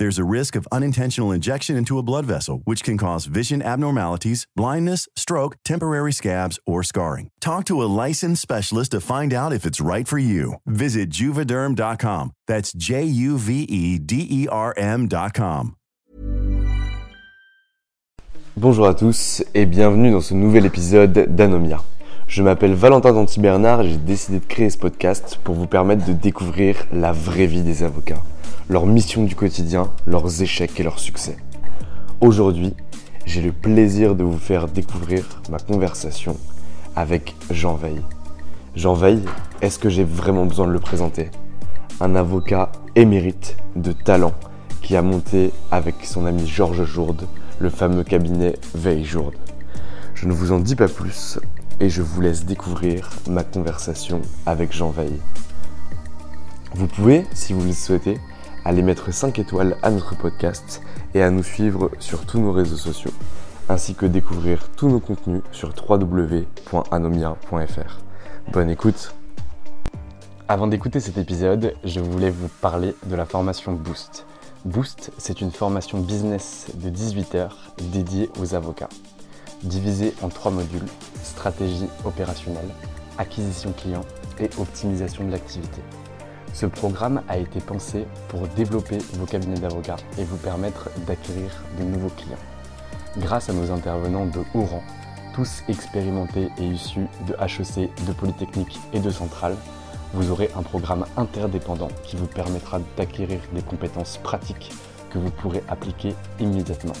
There's a risk of unintentional injection into a blood vessel, which can cause vision abnormalities, blindness, stroke, temporary scabs, or scarring. Talk to a licensed specialist to find out if it's right for you. Visit juvederm.com. That's J U V E D E R M.com. Bonjour à tous et bienvenue dans ce nouvel épisode d'Anomia. Je m'appelle Valentin Danty Bernard et j'ai décidé de créer ce podcast pour vous permettre de découvrir la vraie vie des avocats, leur mission du quotidien, leurs échecs et leurs succès. Aujourd'hui, j'ai le plaisir de vous faire découvrir ma conversation avec Jean Veil. Jean Veil, est-ce que j'ai vraiment besoin de le présenter? Un avocat émérite de talent qui a monté avec son ami Georges Jourde le fameux cabinet Veil-Jourde. Je ne vous en dis pas plus et je vous laisse découvrir ma conversation avec Jean Veil. Vous pouvez, si vous le souhaitez, aller mettre 5 étoiles à notre podcast et à nous suivre sur tous nos réseaux sociaux, ainsi que découvrir tous nos contenus sur www.anomia.fr. Bonne écoute Avant d'écouter cet épisode, je voulais vous parler de la formation Boost. Boost, c'est une formation business de 18 heures dédiée aux avocats, divisée en trois modules stratégie opérationnelle, acquisition client et optimisation de l'activité. Ce programme a été pensé pour développer vos cabinets d'avocats et vous permettre d'acquérir de nouveaux clients. Grâce à nos intervenants de haut rang, tous expérimentés et issus de HEC, de Polytechnique et de Centrale, vous aurez un programme interdépendant qui vous permettra d'acquérir des compétences pratiques que vous pourrez appliquer immédiatement.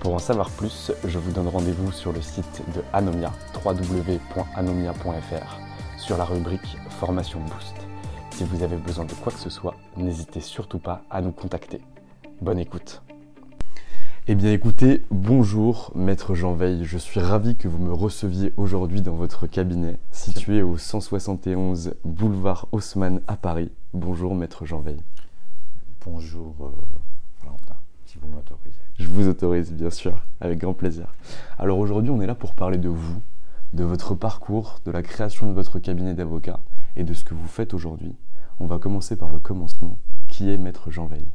Pour en savoir plus, je vous donne rendez-vous sur le site de Anomia, www.anomia.fr, sur la rubrique Formation Boost. Si vous avez besoin de quoi que ce soit, n'hésitez surtout pas à nous contacter. Bonne écoute. Eh bien écoutez, bonjour Maître Jean Veil, je suis ravi que vous me receviez aujourd'hui dans votre cabinet situé au 171 boulevard Haussmann à Paris. Bonjour Maître Jean Veil. Bonjour euh, Valentin, si vous m'autorisez. Je vous autorise bien sûr, avec grand plaisir. Alors aujourd'hui on est là pour parler de vous, de votre parcours, de la création de votre cabinet d'avocat et de ce que vous faites aujourd'hui. On va commencer par le commencement. Qui est Maître Jean Veil?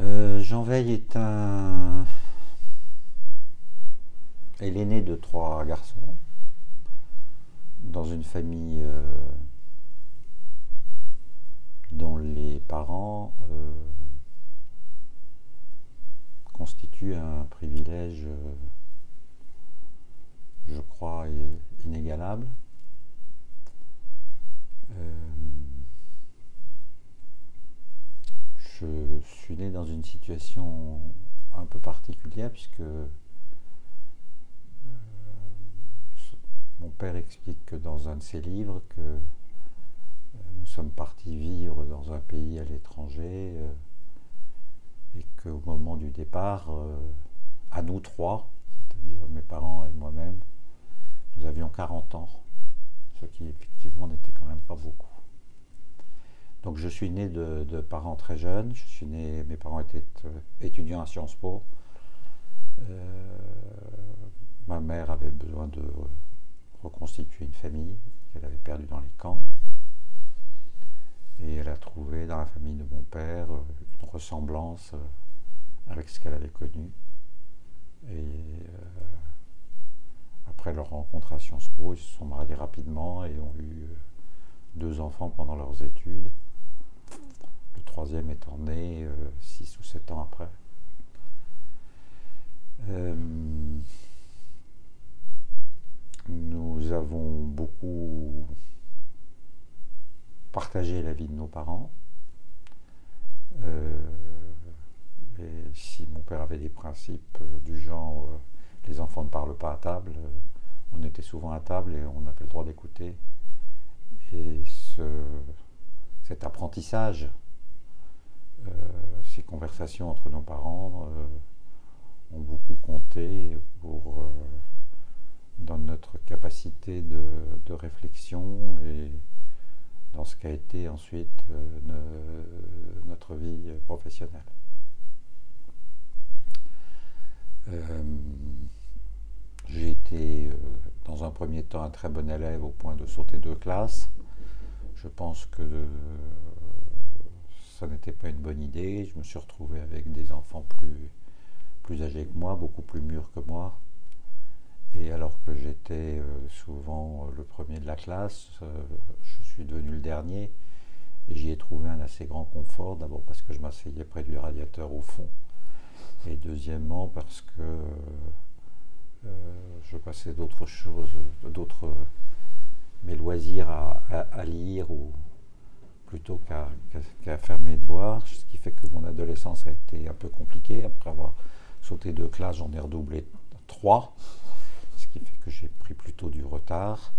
Euh, Jean est un. est l'aîné de trois garçons dans une famille euh, dont les parents euh, constituent un privilège, je crois, i- inégalable. Euh, je suis né dans une situation un peu particulière puisque euh, mon père explique que dans un de ses livres que sommes partis vivre dans un pays à l'étranger et qu'au moment du départ, à nous trois, c'est-à-dire mes parents et moi-même, nous avions 40 ans, ce qui effectivement n'était quand même pas beaucoup. Donc je suis né de, parents très jeunes. Je suis né, mes parents étaient euh, étudiants à Sciences Po. Euh, ma mère avait besoin de reconstituer une famille qu'elle avait perdue dans les camps. Et elle a trouvé dans la famille de mon père euh, une ressemblance avec ce qu'elle avait connu. Et après leur rencontre à Sciences Po, ils se sont mariés rapidement et ont eu deux enfants pendant leurs études troisième étant né euh, six ou sept ans après. Euh, nous avons beaucoup partagé la vie de nos parents. Euh, et si mon père avait des principes du genre les enfants ne parlent pas à table, on était souvent à table et on avait le droit d'écouter. Et cet apprentissage euh, ces conversations entre nos parents euh, ont beaucoup compté pour, euh, dans notre capacité de, réflexion et dans ce qu'a été ensuite notre vie professionnelle. J'ai été dans un premier temps un très bon élève au point de sauter deux classes. Je pense que ça n'était pas une bonne idée. Je me suis retrouvé avec des enfants plus, plus âgés que moi, beaucoup plus mûrs que moi. Et alors que j'étais euh, souvent le premier de la classe, euh, je suis devenu le dernier. Et j'y ai trouvé un assez grand confort, d'abord parce que je m'asseyais près du radiateur au fond. Et deuxièmement parce que euh, je passais d'autres choses, d'autres mes loisirs à, lire plutôt qu'à faire mes devoirs, ce qui fait que mon adolescence a été un peu compliquée. Après avoir sauté deux classes, j'en ai redoublé trois, ce qui fait que j'ai pris plutôt du retard.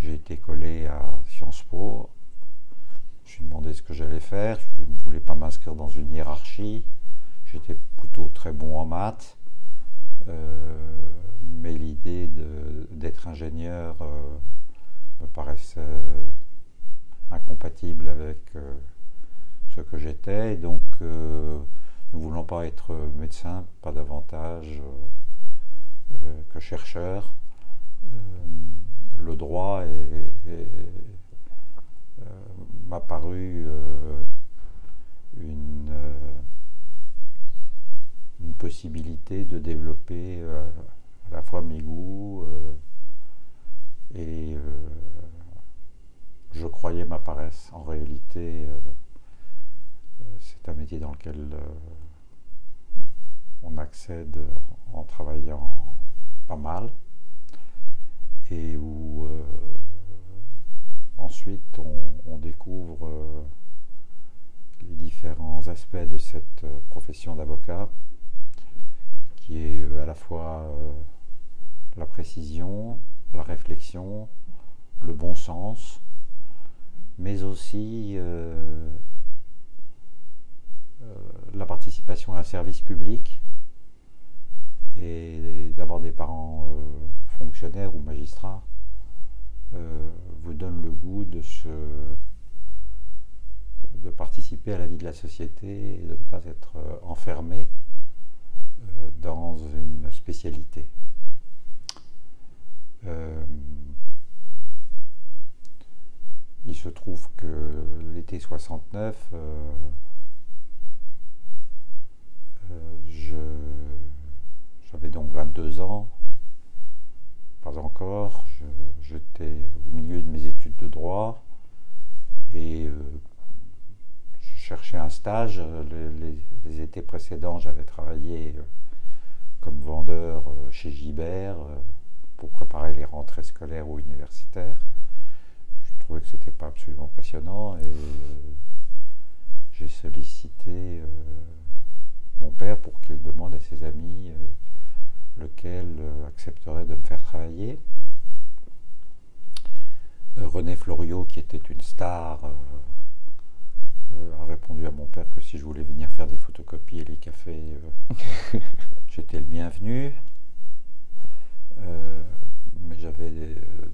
J'ai été collé à Sciences Po. Je me suis demandé ce que j'allais faire. Je ne voulais pas m'inscrire dans une hiérarchie. J'étais plutôt très bon en maths. Euh, mais l'idée d'être ingénieur euh, me paraissait incompatible avec euh, ce que j'étais. Et donc, ne voulant pas être médecin, pas davantage que chercheur, le droit m'a paru une, une, possibilité de développer à la fois mes goûts et je croyais ma paresse. En réalité, euh, euh, c'est un métier dans lequel euh, on accède en travaillant pas mal et où ensuite on, découvre les différents aspects de cette profession d'avocat qui est à la fois la précision, la réflexion, le bon sens, mais aussi euh, euh, la participation à un service public et d'avoir des parents euh, fonctionnaires ou magistrats vous donne le goût de de participer à la vie de la société et de ne pas être enfermé dans une spécialité. Il se trouve que l'été 69, euh, euh, j'avais donc 22 ans, pas encore, j'étais au milieu de mes études de droit et euh, cherchais un stage. Les, étés précédents, j'avais travaillé comme vendeur chez Gibert pour préparer les rentrées scolaires ou universitaires trouvais que c'était pas absolument passionnant et euh, j'ai sollicité euh, mon père pour qu'il demande à ses amis euh, lequel accepterait de me faire travailler. René Floriot, qui était une star, a répondu à mon père que si je voulais venir faire des photocopies et les cafés, j'étais le bienvenu. mais j'avais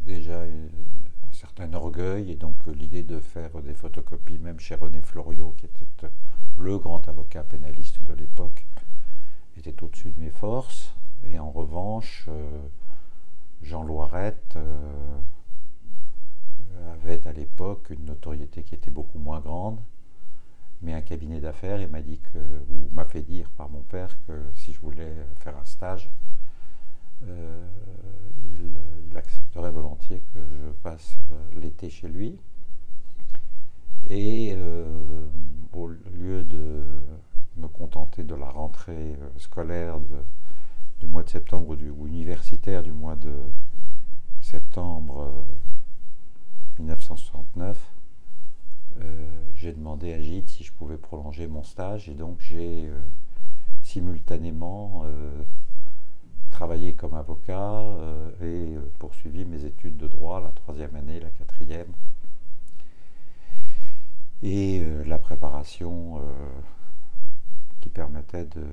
déjà un certain orgueil et donc l'idée de faire des photocopies, même chez René Floriot, qui était le grand avocat pénaliste de l'époque, était au-dessus de mes forces. Et en revanche, euh, Jean Loirette euh, avait à l'époque une notoriété qui était beaucoup moins grande, mais un cabinet d'affaires et m'a dit que, ou m'a fait dire par mon père que si je voulais faire un stage, euh, il, accepterait volontiers que je passe l'été chez lui. Et au lieu de me contenter de la rentrée scolaire du mois de septembre ou, universitaire du mois de septembre 1969, euh, euh, j'ai demandé à Gide si je pouvais prolonger mon stage et donc j'ai euh, simultanément travaillé comme avocat et poursuivi mes études de droit, la troisième année, la quatrième, et la préparation qui permettait de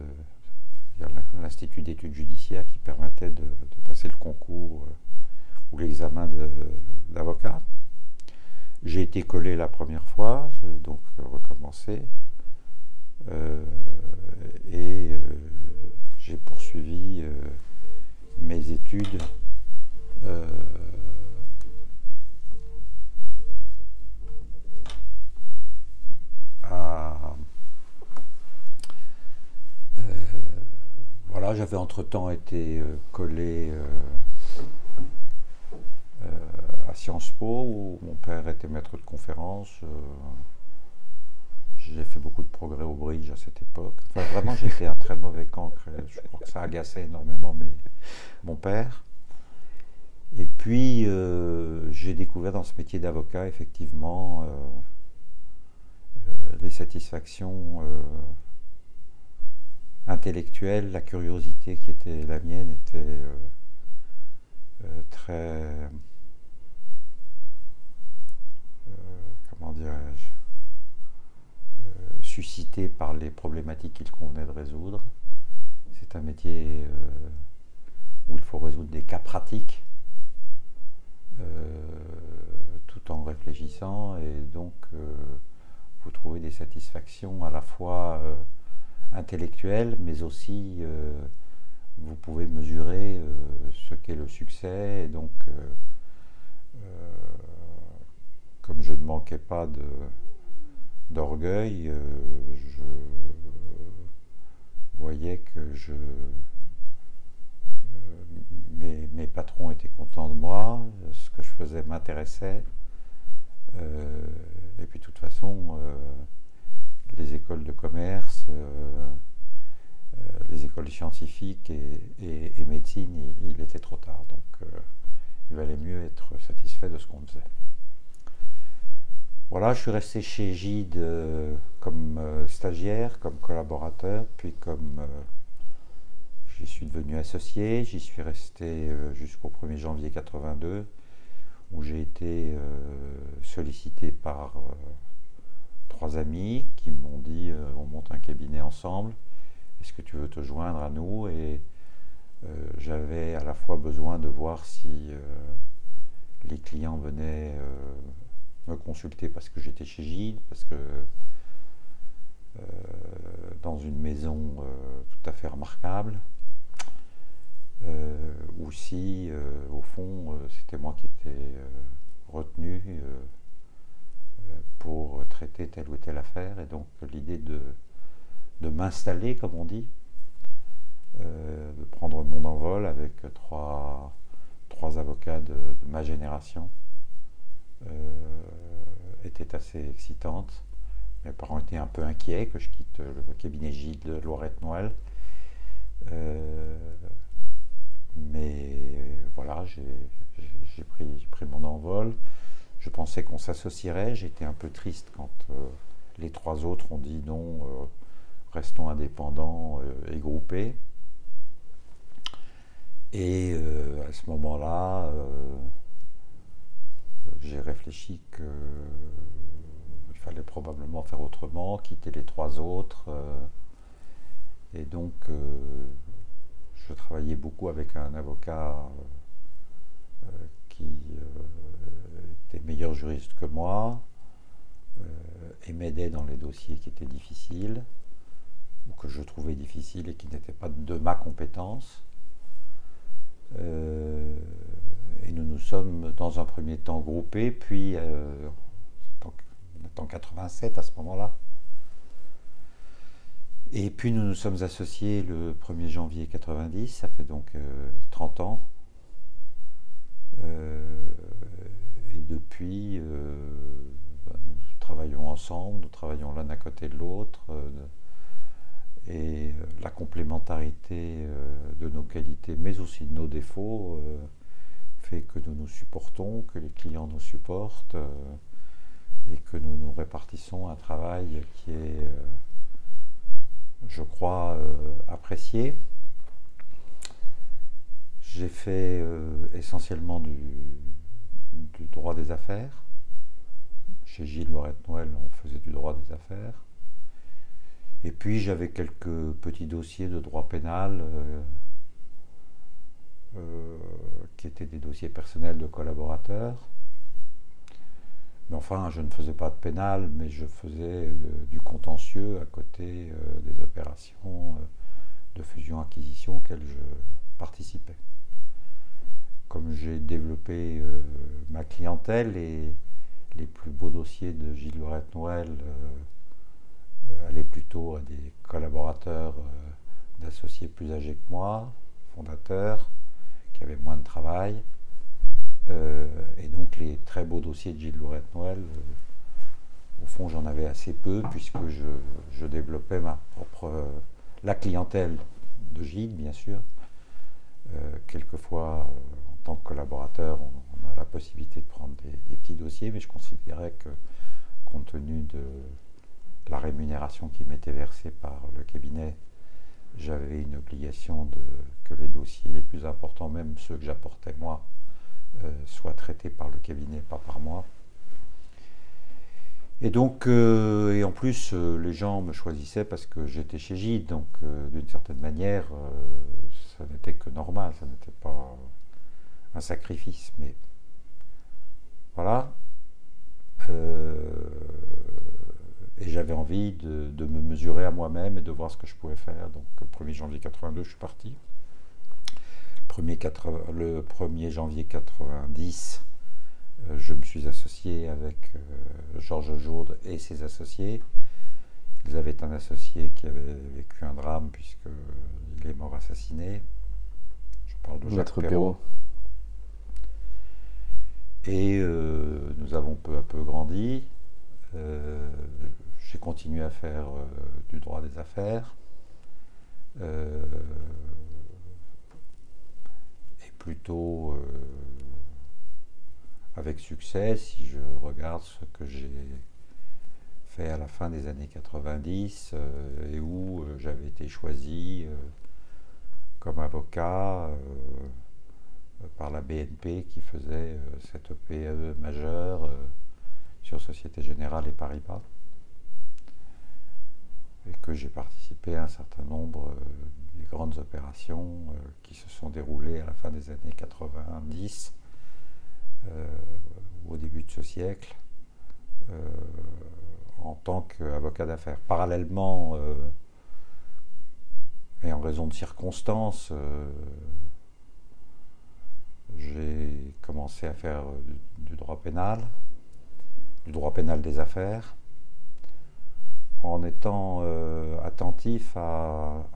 l'Institut d'études judiciaires qui permettait de, passer le concours euh, ou l'examen d'avocat. J'ai été collé la première fois, j'ai donc recommencé. Euh, et euh, j'ai poursuivi mes études Voilà, j'avais entre-temps été euh, collé euh, euh, à Sciences Po, où mon père était maître de conférence. j'ai fait beaucoup de progrès au bridge à cette époque. Vraiment, j'étais un très mauvais cancre. Je crois que ça agaçait énormément mon père. Et puis, j'ai découvert dans ce métier d'avocat, effectivement, les satisfactions intellectuelle, la curiosité qui était la mienne était euh, euh, très, euh, comment dirais-je, suscitée par les problématiques qu'il convenait de résoudre. C'est un métier où il faut résoudre des cas pratiques tout en réfléchissant et donc vous trouvez des satisfactions à la fois intellectuel, mais aussi euh, vous pouvez mesurer euh, ce qu'est le succès. Et donc, euh, comme je ne manquais pas d'orgueil, je voyais que je, mes, patrons étaient contents de moi, ce que je faisais m'intéressait. et puis de toute façon, les écoles de commerce, euh, euh, les écoles scientifiques et, médecine, il, était trop tard. Donc euh, il valait mieux être satisfait de ce qu'on faisait. Voilà, je suis resté chez Gide comme stagiaire, comme collaborateur, puis comme j'y suis devenu associé. J'y suis resté jusqu'au 1er janvier 82, où j'ai été sollicité par trois amis qui m'ont dit euh, on monte un cabinet ensemble, est-ce que tu veux te joindre à nous? Et euh, j'avais à la fois besoin de voir si euh, les clients venaient me consulter parce que j'étais chez Gilles, parce que dans une maison tout à fait remarquable, ou si au fond c'était moi qui étais retenu pour traiter telle ou telle affaire. Et donc l'idée de, m'installer, comme on dit, euh, de prendre mon envol avec trois, avocats de, ma génération, euh, était assez excitante. Mes parents étaient un peu inquiets que je quitte le cabinet Gilles de Loirette-Noël. Euh, mais voilà, j'ai pris, mon envol. Je pensais qu'on s'associerait. J'étais un peu triste quand euh, les trois autres ont dit non, euh, restons indépendants euh, et groupés. Et à ce moment-là, j'ai réfléchi qu'il fallait probablement faire autrement, quitter les trois autres. et donc, je travaillais beaucoup avec un avocat qui était meilleur juriste que moi et m'aidait dans les dossiers qui étaient difficiles ou que je trouvais difficiles et qui n'étaient pas de ma compétence. Euh, et nous nous sommes dans un premier temps groupés, puis euh, en 87 à ce moment-là. Et puis nous nous sommes associés le 1er janvier 90, ça fait donc 30 euh, ans. et depuis, bah, nous travaillons ensemble, nous travaillons l'un à côté de l'autre. Et euh, la complémentarité euh, de nos qualités, mais aussi de nos défauts, euh, fait que nous nous supportons, que les clients nous supportent et que nous nous répartissons un travail qui est, je crois, apprécié. J'ai fait essentiellement du, du, droit des affaires. Chez Gilles Lorette-Noël, on faisait du droit des affaires. Et puis j'avais quelques petits dossiers de droit pénal euh, euh, qui étaient des dossiers personnels de collaborateurs. Mais enfin, je ne faisais pas de pénal, mais je faisais euh, du contentieux à côté des opérations de fusion-acquisition auxquelles je participais. Comme j'ai développé ma clientèle et les plus beaux dossiers de Gilles Lorette Noël aller plutôt à des collaborateurs euh, d'associés plus âgés que moi, fondateurs, qui avaient moins de travail. Euh, et donc les très beaux dossiers de Gilles Lourette Noël, au fond j'en avais assez peu puisque je, développais ma propre la clientèle de Gilles bien sûr. quelquefois en tant que collaborateur on, a la possibilité de prendre des, petits dossiers, mais je considérais que compte tenu de la rémunération qui m'était versée par le cabinet, j'avais une obligation de, que les dossiers les plus importants, même ceux que j'apportais moi, euh, soient traités par le cabinet, pas par moi. Et donc, euh, et en plus, euh, les gens me choisissaient parce que j'étais chez Gide, donc d'une certaine manière, ça n'était que normal, ça n'était pas un sacrifice. Mais voilà. Et j'avais envie de, me mesurer à moi-même et de voir ce que je pouvais faire. Donc le 1er janvier 82, je suis parti. le 1er janvier 90, euh, je me suis associé avec euh, Georges Jourde et ses associés. Ils avaient un associé qui avait vécu un drame puisqu'il est mort assassiné. Je parle de Jacques Perrault. Et euh, nous avons peu à peu grandi j'ai continué à faire euh, du droit des affaires. Euh, et plutôt euh, avec succès si je regarde ce que j'ai fait à la fin des années 90 et où j'avais été choisi comme avocat par la BNP qui faisait cette PE majeure sur Société Générale et Paribas et que j'ai participé à un certain nombre euh, des grandes opérations euh, qui se sont déroulées à la fin des années 90 euh, au début de ce siècle en tant qu'avocat d'affaires. Parallèlement, et en raison de circonstances, j'ai commencé à faire du droit pénal, du droit pénal des affaires, en étant euh, attentif à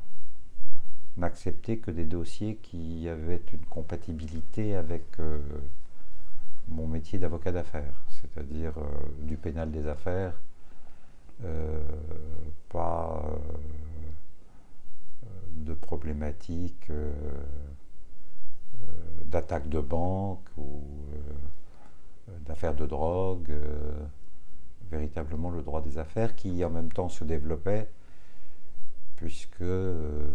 n'accepter que des dossiers qui avaient une compatibilité avec euh, mon métier d'avocat d'affaires, c'est-à-dire euh, du pénal des affaires, pas de problématiques d'attaque de banque ou d'affaires de drogue véritablement le droit des affaires qui en même temps se développait puisque euh,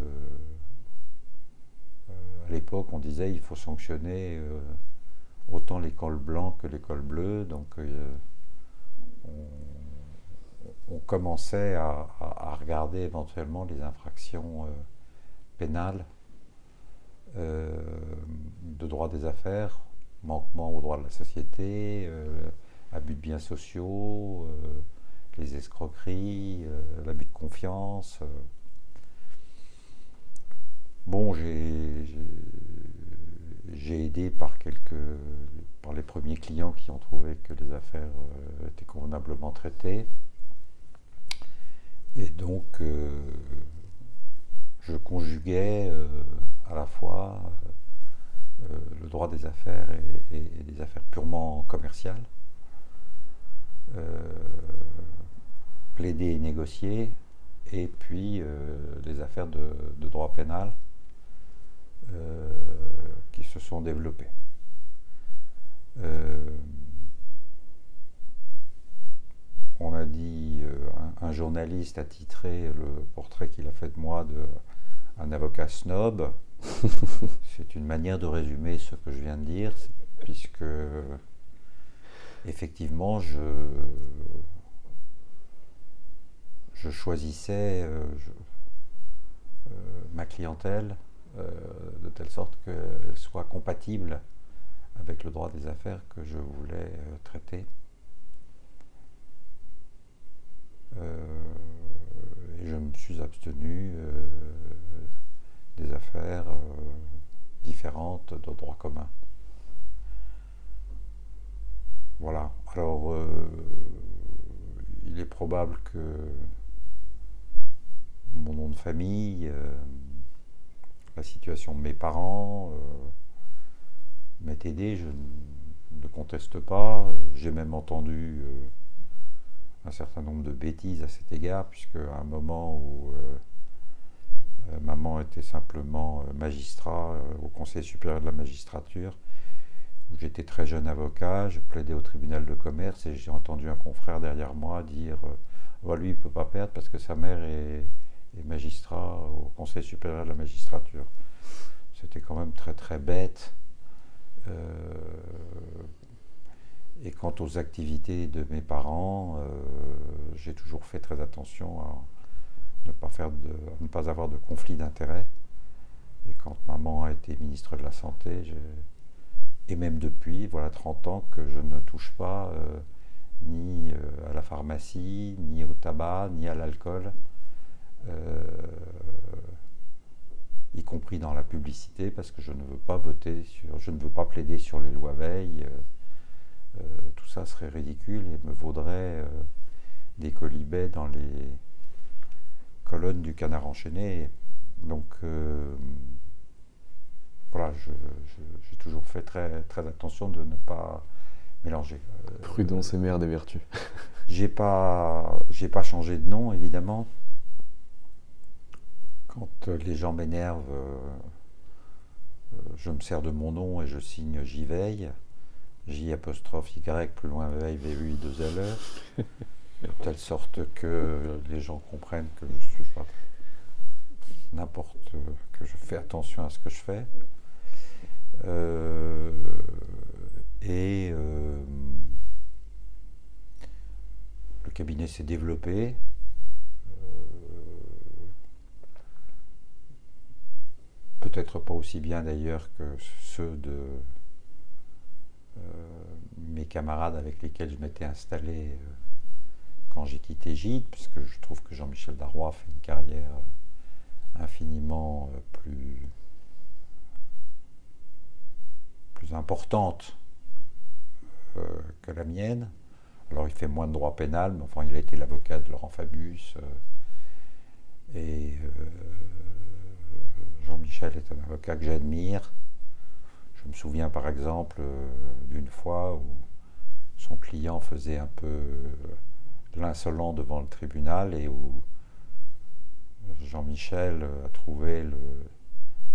euh, à l'époque on disait il faut sanctionner euh, autant l'école blanc que l'école bleue. Donc on, commençait à, regarder éventuellement les infractions pénales de droit des affaires, manquement au droit de la société, abus de biens sociaux, les escroqueries, l'abus de confiance. Bon, j'ai aidé par quelques par les premiers clients qui ont trouvé que les affaires euh, étaient convenablement traitées. Et donc, euh, je conjuguais euh, à la fois le droit des affaires et, et des affaires purement commerciales, plaider et négocier, et puis des affaires de, de droit pénal euh, qui se sont développés. Euh, on a dit, euh, un, journaliste a titré le portrait qu'il a fait de moi de un avocat snob. C'est une manière de résumer ce que je viens de dire, puisque effectivement, je, choisissais ma clientèle euh, de telle sorte qu'elle soit compatible avec le droit des affaires que je voulais euh, traiter. Euh, et je me suis abstenu des affaires différentes de droit commun. Voilà. Alors, il est probable que mon nom de famille, la situation de mes parents euh, m'est aidé, je ne conteste pas. J'ai même entendu euh, un certain nombre de bêtises à cet égard, puisque à un moment où euh, maman était simplement magistrat au Conseil supérieur de la magistrature, j'étais très jeune avocat, je plaidais au tribunal de commerce et j'ai entendu un confrère derrière moi dire oh, lui il ne peut pas perdre parce que sa mère est, magistrat au Conseil supérieur de la magistrature. C'était quand même très très bête. Euh, et quant aux activités de mes parents, euh, j'ai toujours fait très attention à ne pas, faire de, ne pas avoir de conflit d'intérêts. Et quand maman a été ministre de la Santé, et même depuis, voilà 30 ans que je ne touche pas euh, ni à la pharmacie, ni au tabac, ni à l'alcool. Euh, y compris dans la publicité, parce que je ne veux pas voter sur, je ne veux pas plaider sur les lois Veil. Euh, euh, tout ça serait ridicule et me vaudrait des colibets dans les colonnes du canard enchaîné. Donc voilà, j'ai toujours fait très, très attention de ne pas mélanger. Prudence et mère des vertus. j'ai pas, j'ai pas changé de nom évidemment. Quand les gens m'énervent, euh, euh, je me sers de mon nom et je signe J'y veille. J apostrophe Y, plus loin veille, VUI 2 LE, de telle sorte que les gens comprennent que je suis pas n'importe, que je fais attention à ce que je fais. Euh, et le cabinet s'est développé. peut-être pas aussi bien d'ailleurs que ceux de euh, mes camarades avec lesquels je m'étais installé euh, quand j'ai quitté Gide, puisque je trouve que Jean-Michel Darrois fait une carrière euh, infiniment plus, plus importante que la mienne. Alors il fait moins de droit pénal, mais enfin il a été l'avocat de Laurent Fabius. et Jean-Michel est un avocat que j'admire. Je me souviens par exemple euh, d'une fois où son client faisait un peu euh, l'insolent devant le tribunal et où Jean-Michel a trouvé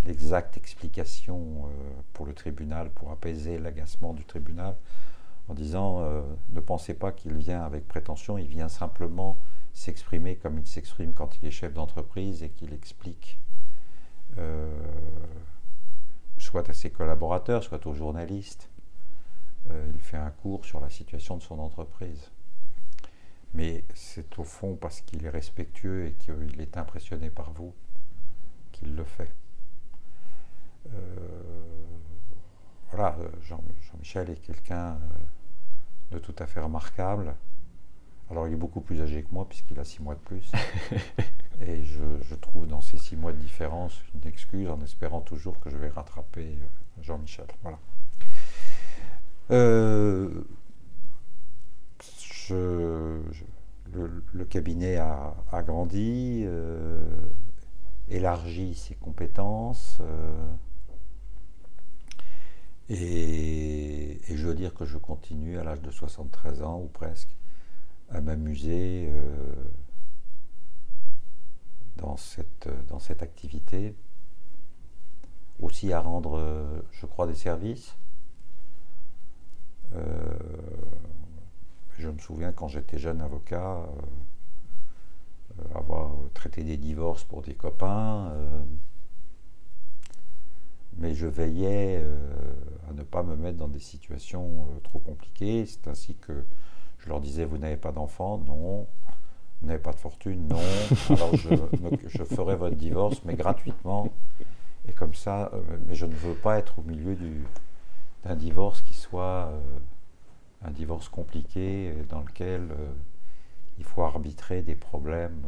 l'exacte explication euh, pour le tribunal, pour apaiser l'agacement du tribunal, en disant ne pensez pas qu'il vient avec prétention, il vient simplement s'exprimer comme il s'exprime quand il est chef d'entreprise et qu'il explique euh, soit à ses collaborateurs, soit aux journalistes, il fait un cours sur la situation de son entreprise. Mais c'est au fond parce qu'il est respectueux et qu'il est impressionné par vous qu'il le fait. Voilà, Jean-Michel est quelqu'un de tout à fait remarquable. Alors il est beaucoup plus âgé que moi puisqu'il a six mois de plus. Et je, trouve dans ces six mois de différence une excuse en espérant toujours que je vais rattraper euh, Jean-Michel. Voilà. Euh, le, cabinet a, grandi, euh, élargi ses compétences. Et, je veux dire que je continue à l'âge de 73 ans ou presque à m'amuser dans cette, dans cette activité, aussi à rendre, euh, je crois, des services. Euh, je me souviens quand j'étais jeune avocat, euh, avoir traité des divorces pour des copains, mais je veillais à ne pas me mettre dans des situations trop compliquées. C'est ainsi que je leur disais, vous n'avez pas d'enfant Non. Vous n'avez pas de fortune Non. Alors je, ferai votre divorce, mais gratuitement. Et comme ça, euh, mais je ne veux pas être au milieu d'un divorce qui soit euh, un divorce compliqué euh, dans lequel il faut arbitrer des problèmes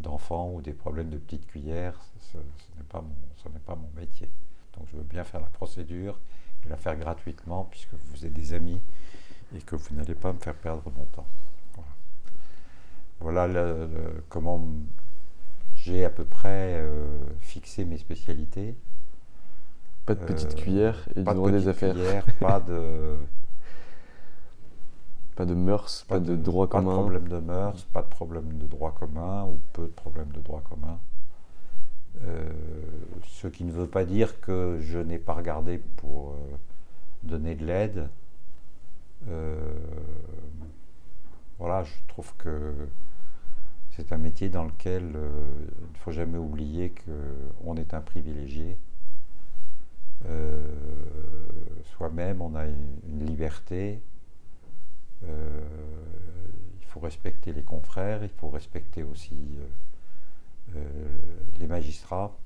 d'enfants ou des problèmes de petites cuillères. Ce, n'est pas, pas, mon métier. Donc je veux bien faire la procédure et la faire gratuitement puisque vous êtes des amis et que vous n'allez pas me faire perdre mon temps. Voilà, comment j'ai à peu près euh, fixé mes spécialités. Pas de petite euh, cuillère et pas droit des affaires. pas de. Pas de mœurs, pas, de, droit commun. Pas de problème de mœurs, pas de problème de droit commun ou peu de problèmes de droit commun. Euh, ce qui ne veut pas dire que je n'ai pas regardé pour donner de l'aide. voilà, je trouve que c'est un métier dans lequel euh, il ne faut jamais oublier qu'on est un privilégié. Euh, soi-même, on a une liberté. Euh, il faut respecter les confrères, il faut respecter aussi les magistrats,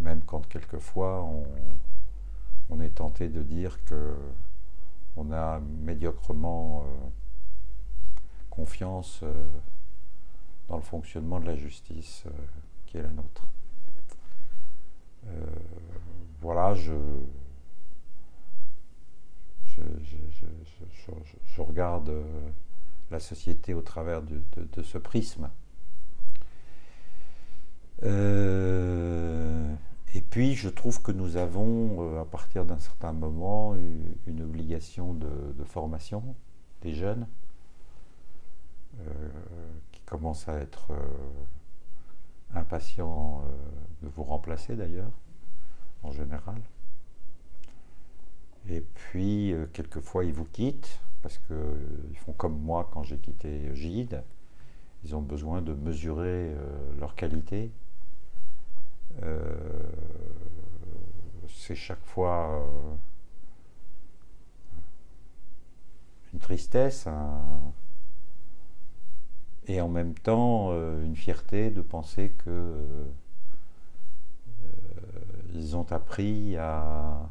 même quand quelquefois on, est tenté de dire qu'on a médiocrement confiance dans le fonctionnement de la justice euh, qui est la nôtre. Euh, voilà, je, je, regarde euh, la société au travers de, ce prisme. Et puis, je trouve que nous avons, à partir d'un certain moment, une obligation de, formation des jeunes commence à être euh, impatient euh, de vous remplacer d'ailleurs, en général. Et puis, euh, quelquefois, ils vous quittent, parce qu'ils font comme moi quand j'ai quitté Gide. Ils ont besoin de mesurer leur qualité. C'est chaque fois une tristesse, et en même temps euh, une fierté de penser que euh, ils ont appris à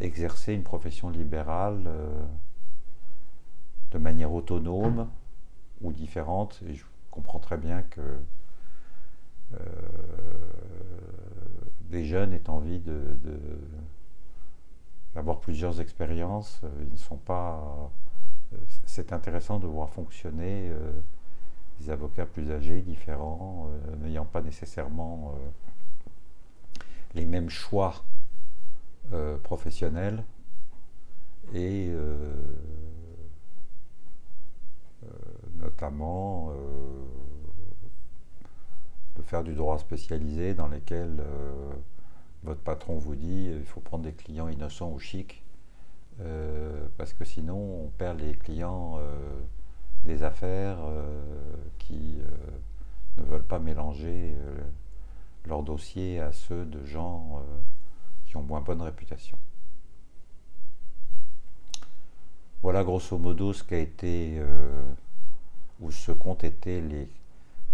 exercer une profession libérale euh, de manière autonome ou différente. Et je comprends très bien que des jeunes aient envie de, d'avoir plusieurs expériences. Ils ne sont pas c'est intéressant de voir fonctionner euh, des avocats plus âgés, différents, euh, n'ayant pas nécessairement euh, les mêmes choix professionnels et notamment faire du droit spécialisé dans lequel votre patron vous dit il faut prendre des clients innocents ou chics euh, parce que sinon on perd les clients euh, des affaires euh, qui ne veulent pas mélanger leurs dossiers à ceux de gens qui ont moins bonne réputation. Voilà grosso modo ce qu'a été, euh, ou ce qu'ont été les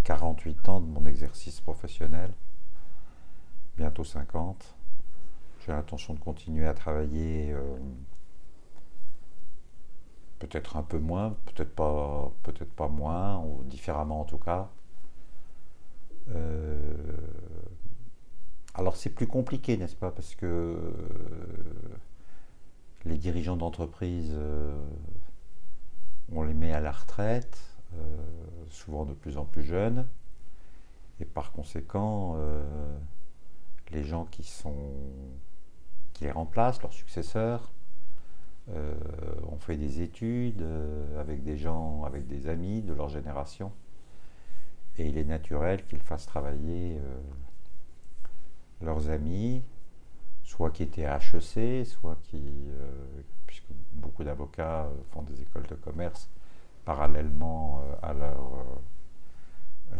48 ans de mon exercice professionnel, bientôt 50. J'ai l'intention de continuer à travailler euh, peut-être un peu moins, peut-être pas, peut-être pas moins, ou différemment en tout cas. Euh, alors c'est plus compliqué, n'est-ce pas Parce que euh, les dirigeants d'entreprise, on les met à la retraite, souvent de plus en plus jeunes, et par conséquent, les gens qui sont qui les remplacent, leurs successeurs, ont fait des études avec des gens, avec des amis de leur génération. Et il est naturel qu'ils fassent travailler euh, leurs amis, soit qui étaient HEC, soit qui, euh, puisque beaucoup d'avocats euh, font des écoles de commerce parallèlement à,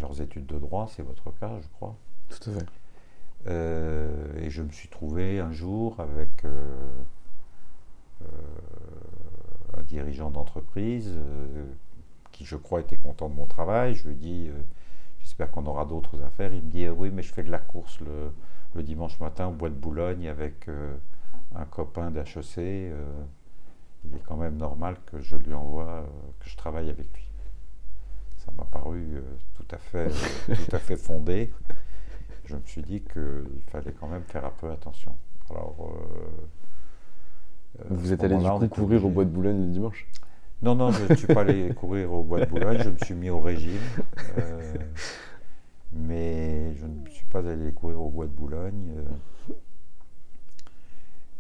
leurs études de droit, c'est votre cas, je crois. Tout à fait. et je me suis trouvé un jour avec un dirigeant d'entreprise qui, je crois, était content de mon travail. Je lui ai dit j'espère qu'on aura d'autres affaires. Il me dit, euh, oui, mais je fais de la course le, dimanche matin au Bois de Boulogne avec euh, un copain d'HEC. Euh, il est quand même normal que je lui envoie, que je travaille avec lui. Ça m'a paru tout, à fait, tout à fait fondé. Je me suis dit qu'il fallait quand même faire un peu attention. Alors, Vous êtes allé du coup courir au Bois de Boulogne le dimanche? Non, non, je ne suis pas allé courir au bois de Boulogne, je me suis mis au régime. Euh, mais je ne suis pas allé courir au bois de Boulogne. Euh.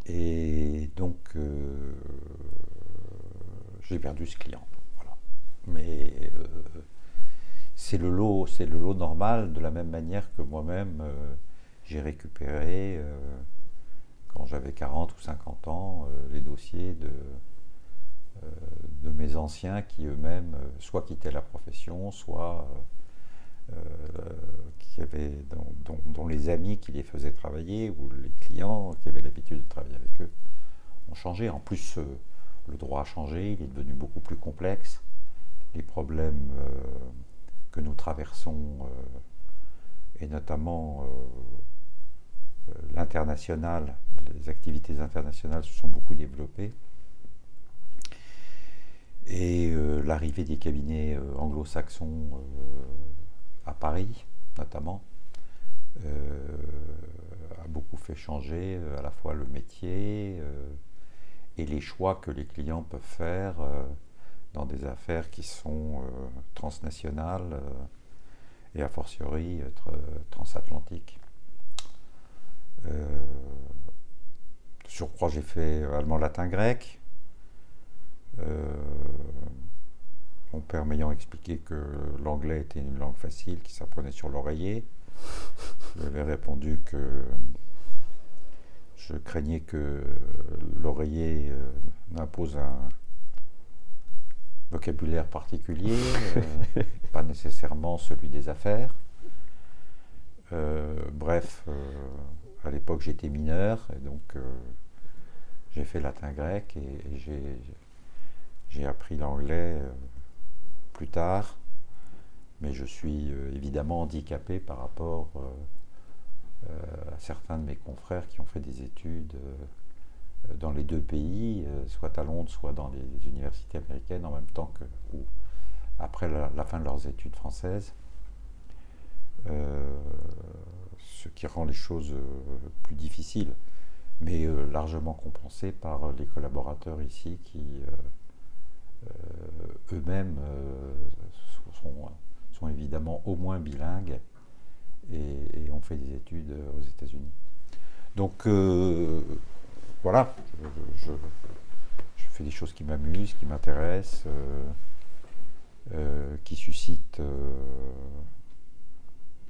Et donc, euh, j'ai perdu ce client. Mais c'est le lot, c'est le lot normal, de la même manière que moi-même, j'ai récupéré, quand j'avais 40 ou 50 ans, les dossiers de euh, de mes anciens qui eux-mêmes euh, soit quittaient la profession, soit euh, qui avaient, dont, les amis qui les faisaient travailler ou les clients qui avaient l'habitude de travailler avec eux ont changé. En plus, le droit a changé, il est devenu beaucoup plus complexe. Les problèmes que nous traversons, et notamment l'international, les activités internationales se sont beaucoup développées et euh, l'arrivée des cabinets euh, anglo-saxons euh, à Paris, notamment, a beaucoup fait changer à la fois le métier et les choix que les clients peuvent faire dans des affaires qui sont transnationales et a fortiori transatlantiques. surcroît, j'ai fait allemand, latin, grec. Euh, mon père m'ayant expliqué que l'anglais était une langue facile qui s'apprenait sur l'oreiller, je lui avais répondu que je craignais que l'oreiller euh, n'impose un vocabulaire particulier, euh, pas nécessairement celui des affaires. bref, à l'époque j'étais mineur et donc j'ai fait latin-grec et j'ai appris l'anglais euh, plus tard, mais je suis euh, évidemment handicapé par rapport euh, à certains de mes confrères qui ont fait des études dans les deux pays, soit à Londres, soit dans les universités américaines en même temps que ou après la, fin de leurs études françaises. ce qui rend les choses plus difficiles, mais largement compensé par les collaborateurs ici qui euh, eux-mêmes euh, sont, évidemment au moins bilingues et, ont fait des études aux États-Unis. Donc euh, voilà, je, fais des choses qui m'amusent, qui m'intéressent, qui suscitent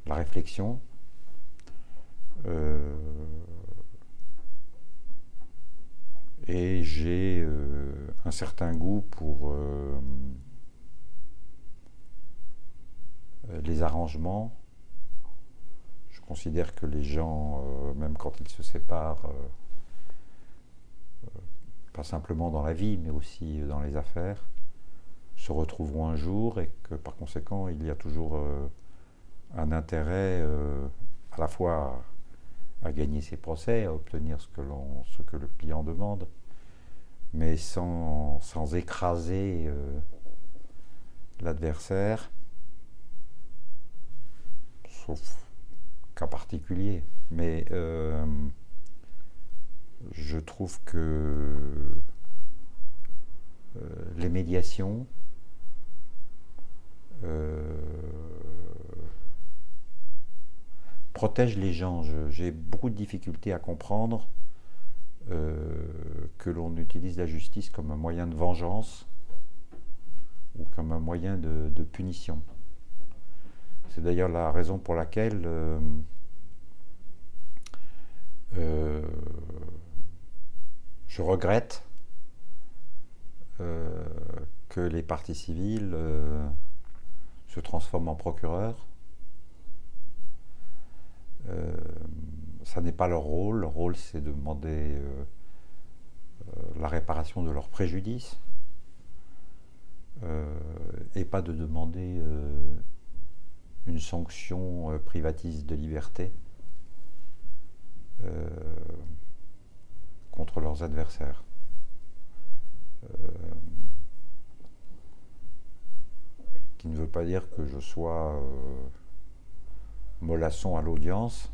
la réflexion. Et j'ai euh, un certain goût pour euh, euh, les arrangements. Je considère que les gens, même quand ils se séparent, pas simplement dans la vie, mais aussi dans les affaires, se retrouveront un jour et que par conséquent, il y a toujours euh, un intérêt euh, à la fois à, gagner ses procès, à obtenir ce que, ce que le client demande, mais sans, sans écraser euh, l'adversaire, sauf cas particulier. Mais je trouve que les médiations euh, protège les gens. J'ai beaucoup de difficultés à comprendre euh, que l'on utilise la justice comme un moyen de vengeance ou comme un moyen de, punition. C'est d'ailleurs la raison pour laquelle euh, je regrette que les partis civils se transforme en procureur. Euh, ça n'est pas leur rôle. Leur rôle, c'est de demander euh, euh, la réparation de leurs préjudices et pas de demander une sanction privatiste de liberté contre leurs adversaires. qui ne veut pas dire que je sois euh, mollasson à l'audience,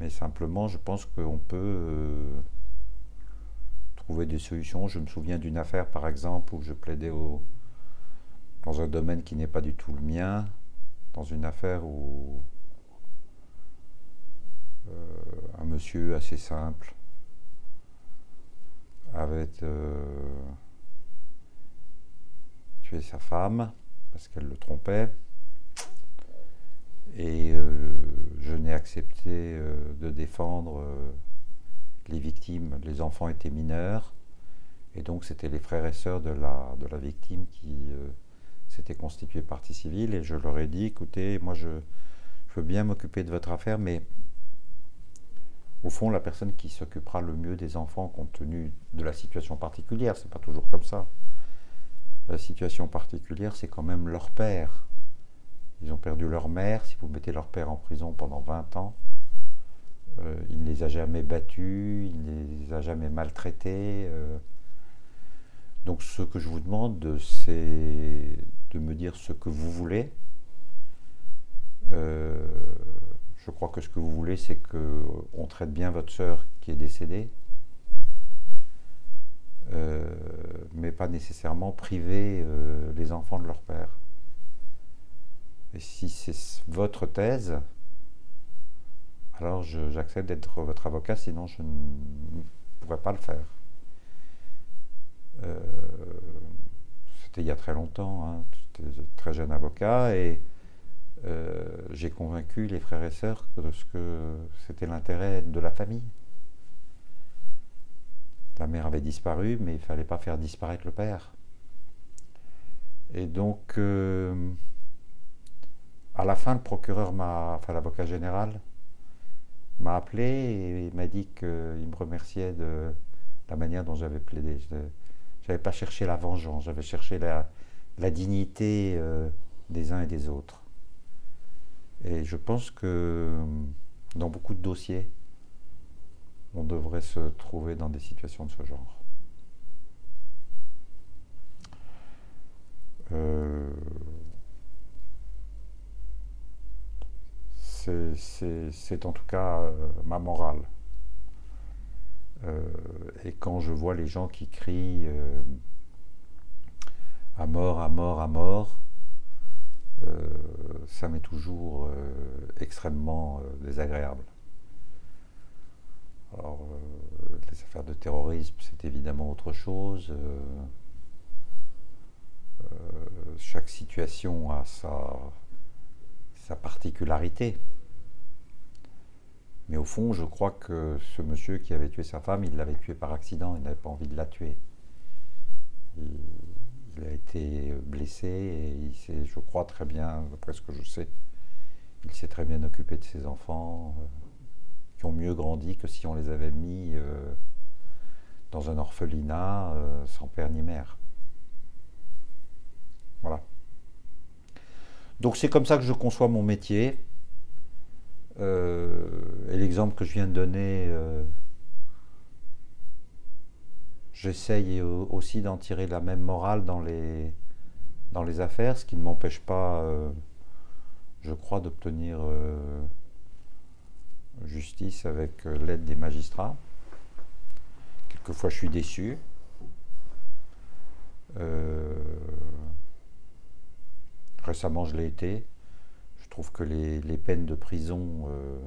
mais simplement je pense qu'on peut euh, trouver des solutions. Je me souviens d'une affaire par exemple où je plaidais dans un domaine qui n'est pas du tout le mien, dans une affaire où euh, un monsieur assez simple avait tué sa femme parce qu'elle le trompait. Et euh, je n'ai accepté euh, de défendre euh, les victimes. Les enfants étaient mineurs. Et donc, c'était les frères et sœurs de la, de la victime qui s'étaient constitués partie civile. Et je leur ai dit écoutez, moi, je, je veux bien m'occuper de votre affaire, mais au fond, la personne qui s'occupera le mieux des enfants, compte tenu de la situation particulière, c'est pas toujours comme ça la situation particulière, c'est quand même leur père. Ils ont perdu leur mère. Si vous mettez leur père en prison pendant 20 ans, euh, il ne les a jamais battus, il ne les a jamais maltraités. Euh. Donc ce que je vous demande, c'est de me dire ce que vous voulez. Euh, je crois que ce que vous voulez, c'est qu'on traite bien votre sœur qui est décédée. Mais pas nécessairement priver les enfants de leur père. Et si c'est votre thèse, alors j'accepte d'être votre avocat, sinon je ne pourrais pas le faire. Euh, c'était il y a très longtemps, hein, j'étais très jeune avocat et j'ai convaincu les frères et sœurs de ce que c'était l'intérêt de la famille. La mère avait disparu, mais il ne fallait pas faire disparaître le père. Et donc, euh, à la fin, le procureur m'a, enfin l'avocat général, m'a appelé et m'a dit qu'il me remerciait de la manière dont j'avais plaidé. Je n'avais pas cherché la vengeance, j'avais cherché la, dignité euh, des uns et des autres. Et je pense que dans beaucoup de dossiers, on devrait se trouver dans des situations de ce genre. Euh, c'est en tout cas euh, ma morale. Euh, et quand je vois les gens qui crient à mort, à mort, à mort, ça m'est toujours extrêmement désagréable. Alors, euh, les affaires de terrorisme, c'est évidemment autre chose. Euh, euh, chaque situation a sa, sa particularité. Mais au fond, je crois que ce monsieur qui avait tué sa femme, il l'avait tué par accident, il n'avait pas envie de la tuer. Il, a été blessé et il s'est, je crois très bien, d'après ce que je sais, il s'est très bien occupé de ses enfants ont mieux grandi que si on les avait mis euh, dans un orphelinat sans père ni mère. Voilà. Donc c'est comme ça que je conçois mon métier. et l'exemple que je viens de donner, j'essaye aussi d'en tirer la même morale dans les, dans les affaires, ce qui ne m'empêche pas, je crois, d'obtenir justice avec euh, l'aide des magistrats. Quelquefois, je suis déçu. Euh, récemment, je l'ai été. Je trouve que les, peines de prison euh,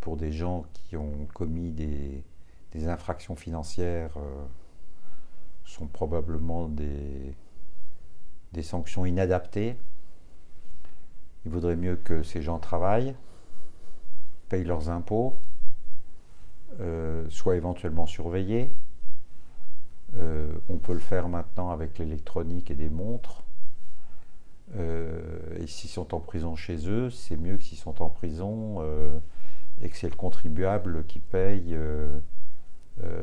pour des gens qui ont commis des, infractions financières sont probablement des, des sanctions inadaptées. Il vaudrait mieux que ces gens travaillent, payent leurs impôts, euh, soient éventuellement surveillés. Euh, on peut le faire maintenant avec l'électronique et des montres. Euh, et s'ils sont en prison chez eux, c'est mieux que s'ils sont en prison et que c'est le contribuable qui paye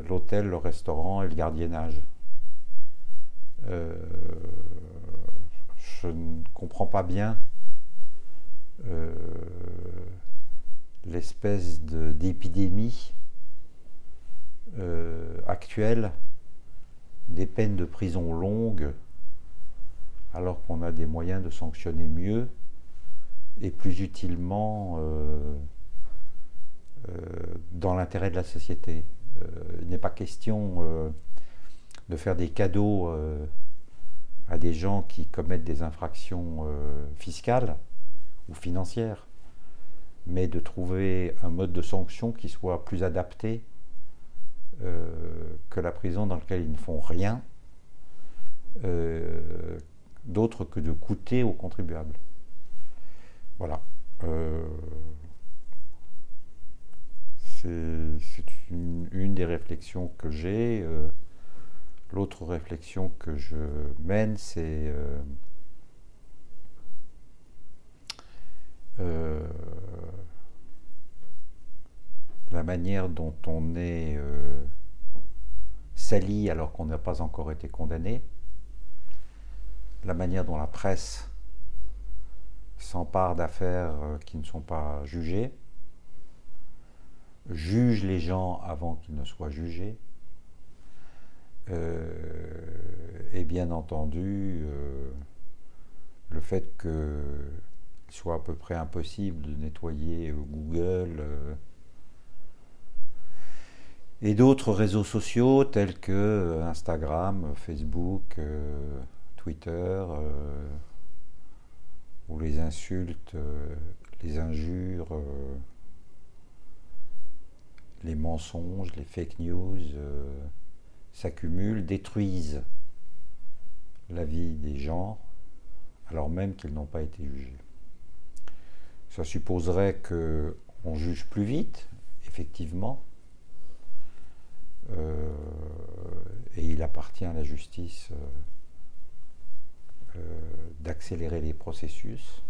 l'hôtel, le restaurant et le gardiennage. je ne comprends pas bien l'espèce d'épidémie euh, actuelle des peines de prison longues, alors qu'on a des moyens de sanctionner mieux et plus utilement euh, euh, dans l'intérêt de la société. il n'est pas question de faire des cadeaux à des gens qui commettent des infractions fiscales ou financières mais de trouver un mode de sanction qui soit plus adapté euh, que la prison dans laquelle ils ne font rien, euh, d'autre que de coûter aux contribuables. Voilà. Euh, c'est une, des réflexions que j'ai. L'autre réflexion que je mène, c'est Euh, la manière dont on est euh, sali alors qu'on n'a pas encore été condamné, la manière dont la presse s'empare d'affaires euh, qui ne sont pas jugées, juge les gens avant qu'ils ne soient jugés, et bien entendu le fait que soit à peu près impossible de nettoyer euh, Google euh, et d'autres réseaux sociaux tels que euh, Instagram, Facebook, Twitter, où les insultes, les injures, les mensonges, les fake news s'accumulent, détruisent la vie des gens alors même qu'ils n'ont pas été jugés. Ça supposerait qu'on juge plus vite, effectivement, euh, et il appartient à la justice euh, euh, d'accélérer les processus.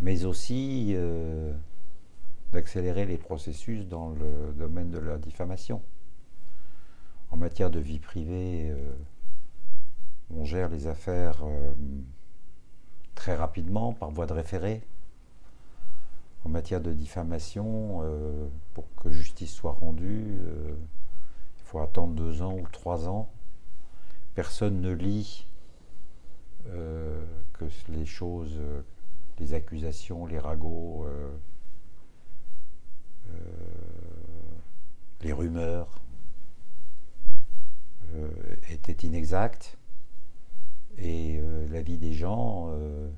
mais aussi d'accélérer les processus dans le domaine de la diffamation. En matière de vie privée, on gère les affaires euh, très rapidement par voie de référé. En matière de diffamation, euh, pour que justice soit rendue, euh, faut attendre deux ans ou trois ans. Personne ne lit que les choses, les accusations, les ragots, les rumeurs étaient inexactes et euh, la vie des gens, euh,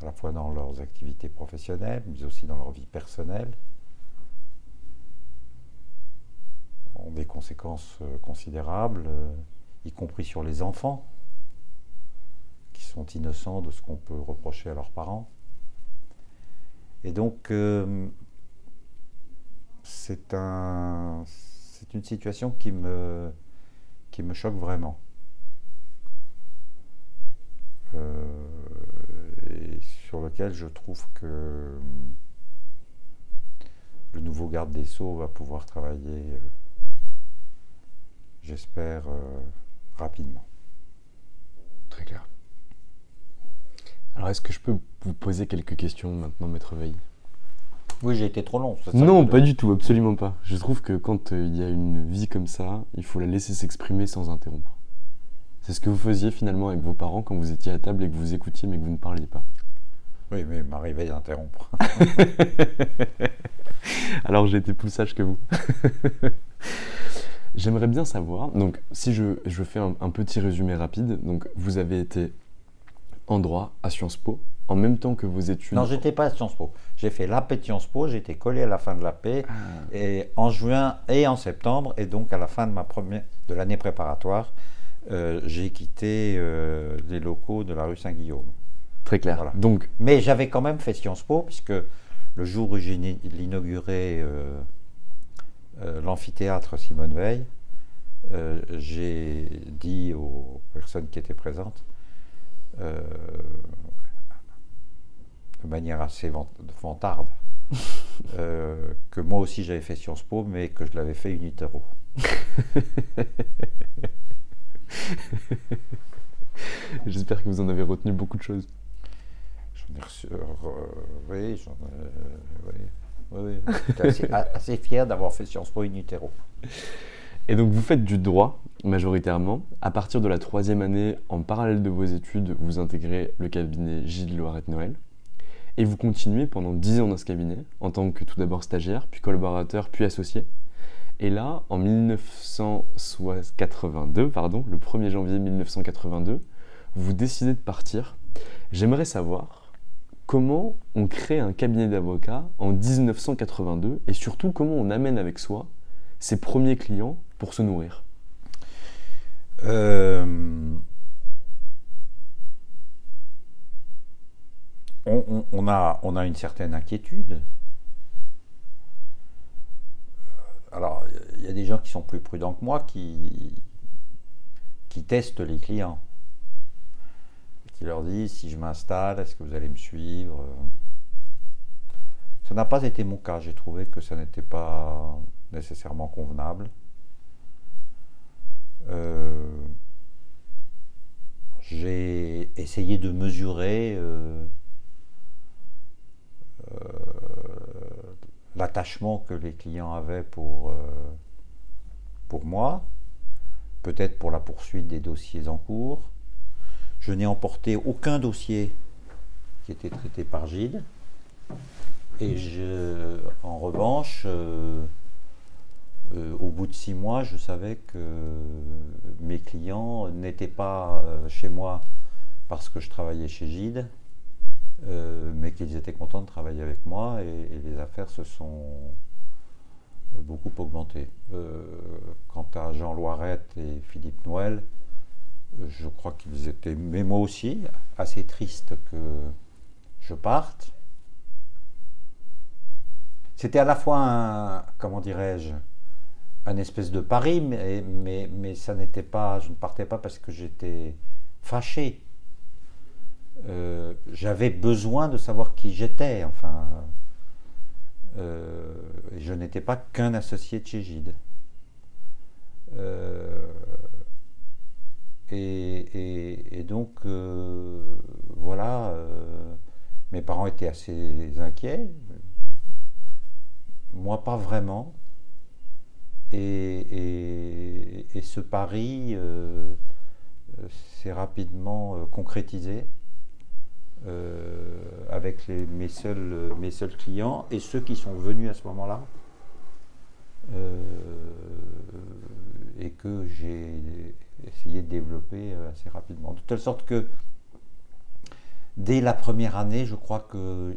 à la fois dans leurs activités professionnelles, mais aussi dans leur vie personnelle, ont des conséquences euh, considérables, y compris sur les enfants, qui sont innocents de ce qu'on peut reprocher à leurs parents. Et donc, c'est un, une situation qui me, qui me choque vraiment. Euh, et sur lequel je trouve que le nouveau garde des Sceaux va pouvoir travailler, j'espère, rapidement. Très clair. Alors, est-ce que je peux vous poser quelques questions maintenant, Maître Veil? Oui, j'ai été trop long. non, pas du tout, absolument pas. Je trouve que quand il y a une vie comme ça, il faut la laisser s'exprimer sans interrompre. C'est ce que vous faisiez finalement avec vos parents quand vous étiez à table et que vous écoutiez mais que vous ne parliez pas. Oui, mais il m'arrivait d'interrompre. Alors j'ai été plus sage que vous. J'aimerais bien savoir, donc si je, je fais un, petit résumé rapide, donc vous avez été en droit à Sciences Po, en même temps que vos études. Non, j'étais pas à Sciences Po. J'ai fait l'AP de Sciences Po, j'étais collé à la fin de l'AP ah. et en juin et en septembre, et donc à la fin de ma première de l'année préparatoire, euh, j'ai quitté euh, les locaux de la rue Saint-Guillaume. Très clair. Donc, Mais j'avais quand même fait Sciences Po, puisque le jour où j'ai inauguré euh, l'amphithéâtre Simone Veil, j'ai dit aux personnes qui étaient présentes, de manière assez vantarde, que moi aussi j'avais fait Sciences Po, mais que je l'avais fait unitero. J'espère que vous en avez retenu beaucoup de choses. J'en ai reçu. Euh, oui, j'en oui, J'étais assez, fier d'avoir fait Sciences Po in utero. Et donc vous faites du droit majoritairement. À partir de la troisième année, en parallèle de vos études, vous intégrez le cabinet Gilles Loirette Noël. Et vous continuez pendant dix ans dans ce cabinet, en tant que tout d'abord stagiaire, puis collaborateur, puis associé. Et là, en 1982, pardon, le 1er janvier 1982, vous décidez de partir. J'aimerais savoir comment on crée un cabinet d'avocats en 1982 et surtout comment on amène avec soi ses premiers clients pour se nourrir. Euh, on, a, on a une certaine inquiétude alors, il y a des gens qui sont plus prudents que moi qui, qui testent les clients. Qui leur disent si je m'installe, est-ce que vous allez me suivre? Ça n'a pas été mon cas. J'ai trouvé que ça n'était pas nécessairement convenable. Euh, j'ai essayé de mesurer euh, euh, l'attachement que les clients avaient pour, pour moi, peut-être pour la poursuite des dossiers en cours. Je n'ai emporté aucun dossier qui était traité par Gilles. Et je, en revanche, euh, euh, au bout de six mois, je savais que mes clients n'étaient pas chez moi parce que je travaillais chez euh, mais qu'ils étaient contents de travailler avec moi et, les affaires se sont beaucoup augmentées. Euh, quant à Jean Loirette et Philippe Noël, je crois qu'ils étaient, mais moi aussi, assez tristes que je parte. C'était à la fois un, comment dirais-je, un espèce de pari, mais, mais, mais ça n'était pas, je ne partais pas parce que j'étais fâché euh, j'avais besoin de savoir qui j'étais. Enfin, euh, je n'étais pas qu'un associé de chez Gide. Euh, et, donc, voilà, mes parents étaient assez inquiets. Moi, pas vraiment. Et, et ce pari s'est rapidement concrétisé. Euh, avec mes, seuls, mes seuls clients et ceux qui sont venus à ce moment-là euh, et que j'ai essayé de développer euh, assez rapidement. De telle sorte que dès la première année, je crois que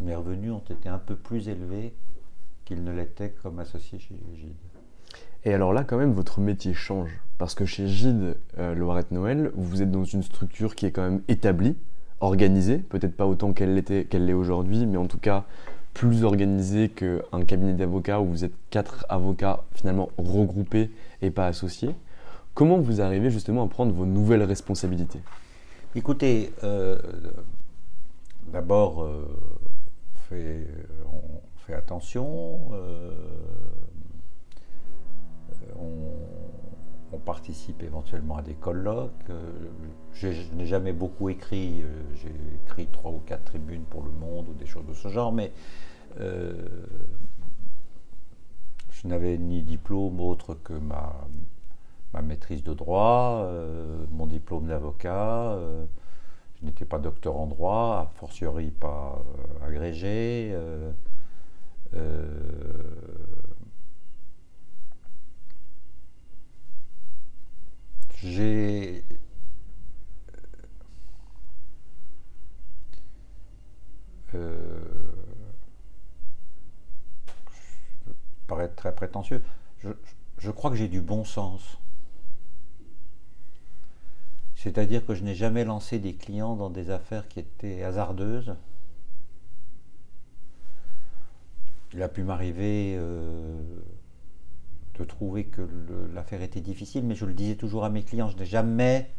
mes revenus ont été un peu plus élevés qu'ils ne l'étaient comme associé chez Gide. Et alors là, quand même, votre métier change. Parce que chez Gide euh, Loirette Noël, vous êtes dans une structure qui est quand même établie, organisée, peut-être pas autant qu'elle l'est aujourd'hui, mais en tout cas plus organisée qu'un cabinet d'avocats où vous êtes quatre avocats finalement regroupés et pas associés. Comment vous arrivez justement à prendre vos nouvelles responsabilités? Écoutez, euh, d'abord, euh, on, fait, attention. on, on, participe éventuellement à des colloques. je n'ai jamais beaucoup écrit. J'ai écrit trois ou quatre tribunes pour le monde ou des choses de ce genre, mais je n'avais ni diplôme autre que ma, ma maîtrise de droit, euh, mon diplôme d'avocat. Euh, je n'étais pas docteur en droit, a fortiori pas euh, agrégé. j'ai paraître très prétentieux, je, crois que j'ai du bon sens. C'est-à-dire que je n'ai jamais lancé des clients dans des affaires qui étaient hasardeuses. Il a pu m'arriver euh, de trouver que l'affaire était difficile, mais je le disais toujours à mes clients, je n'ai jamais,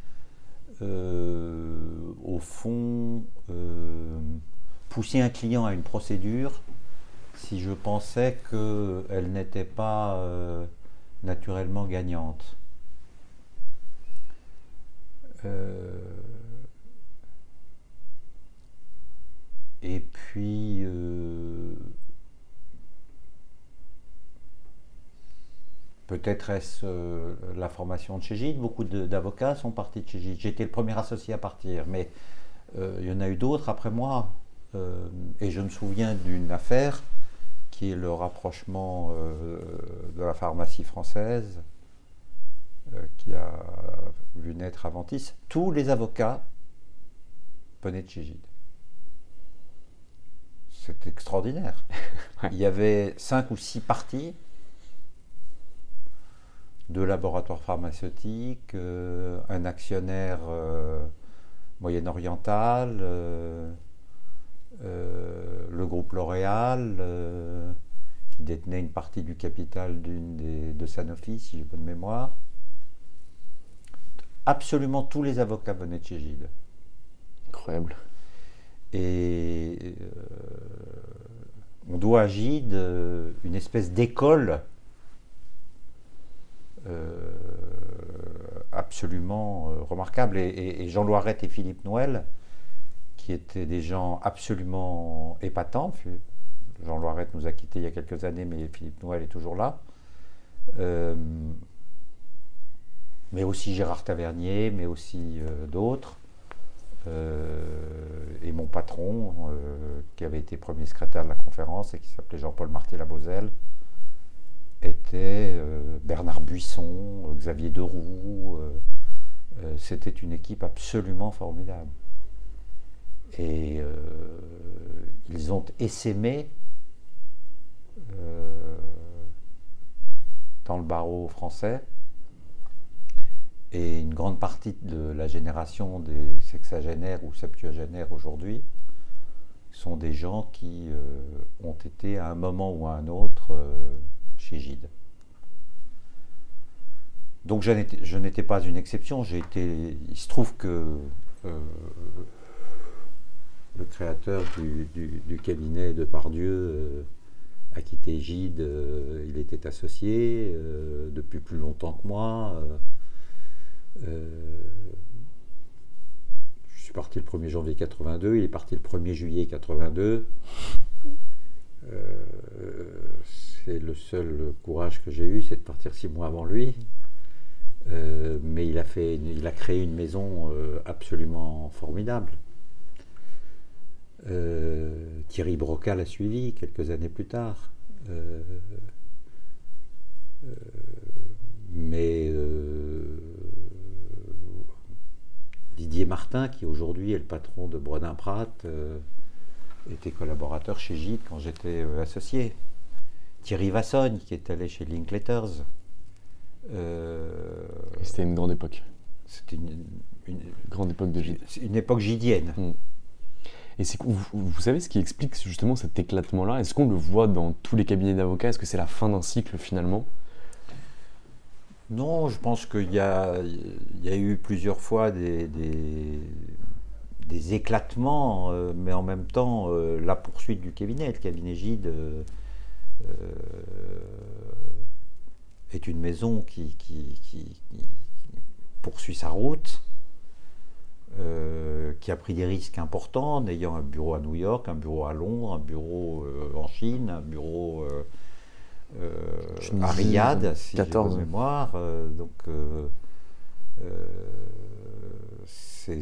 euh, au fond, euh, poussé un client à une procédure si je pensais qu'elle n'était pas euh, naturellement gagnante. Euh, et puis, euh, peut-être est-ce la formation de chez. Beaucoup d'avocats sont partis de chez Gide. J'étais le premier associé à partir, mais il y en a eu d'autres après moi. et je me souviens d'une affaire qui est le rapprochement euh, de la pharmacie française, euh, qui a vu naître Aventis, tous les avocats venaient de chez Gide. C'est extraordinaire. Il y avait cinq ou six parties de laboratoires pharmaceutiques, euh, un actionnaire moyen-oriental, euh, le groupe L'Oréal, euh, qui détenait une partie du capital d'une de Sanofi, si j'ai bonne mémoire. Absolument tous les avocats venaient de chez Gide. Incroyable. Et euh, on doit à Gide une espèce d'école absolument remarquable. Et, Jean Loiret et Philippe Noël qui étaient des gens absolument épatants. Jean Loiret nous a quittés il y a quelques années, mais Philippe Noël est toujours là. Euh, mais aussi Gérard Tavernier, mais aussi euh, d'autres. Euh, et mon patron, qui avait été premier secrétaire de la conférence et qui s'appelait Jean-Paul Marty-Labozelle, était Bernard Buisson, Xavier Deroux. C'était une équipe absolument formidable. Et euh, ils ont essaimé euh, dans le barreau français. Et une grande partie de la génération des sexagénaires ou septuagénaires aujourd'hui sont des gens qui euh, ont été à un moment ou à un autre chez Gide. Donc je n'étais pas une exception. Été, il se trouve que le créateur du, cabinet de Pardieu euh, a quitté Gide, euh, il était associé euh, depuis plus longtemps que moi. je suis parti le 1er janvier 82, il est parti le 1er juillet 82. c'est le seul courage que j'ai eu, c'est de partir six mois avant lui. mais il a, fait, il a créé une maison absolument formidable. Euh, Thierry Broca l'a suivi quelques années plus tard. Euh, euh, mais Didier Martin, qui aujourd'hui est le patron de Brodin Pratt, était collaborateur chez Gide quand j'étais associé. Thierry Vassogne, qui est allé chez Linkletters. C'était une grande époque. C'était une, grande époque de Gide. Une époque gidienne. Mm. Et vous, vous, savez ce qui explique justement cet éclatement-là? Est-ce qu'on le voit dans tous les cabinets d'avocats? Est-ce que c'est la fin d'un cycle finalement? Non, je pense qu'il y, a, eu plusieurs fois des, des, éclatements, euh, mais en même temps, euh, la poursuite du cabinet. Le cabinet Gide euh, est une maison qui, poursuit sa route, qui a pris des risques importants en ayant un bureau à New York, un bureau à Londres, un bureau en Chine, un bureau à Riyad, si 14 mémoire. donc c'est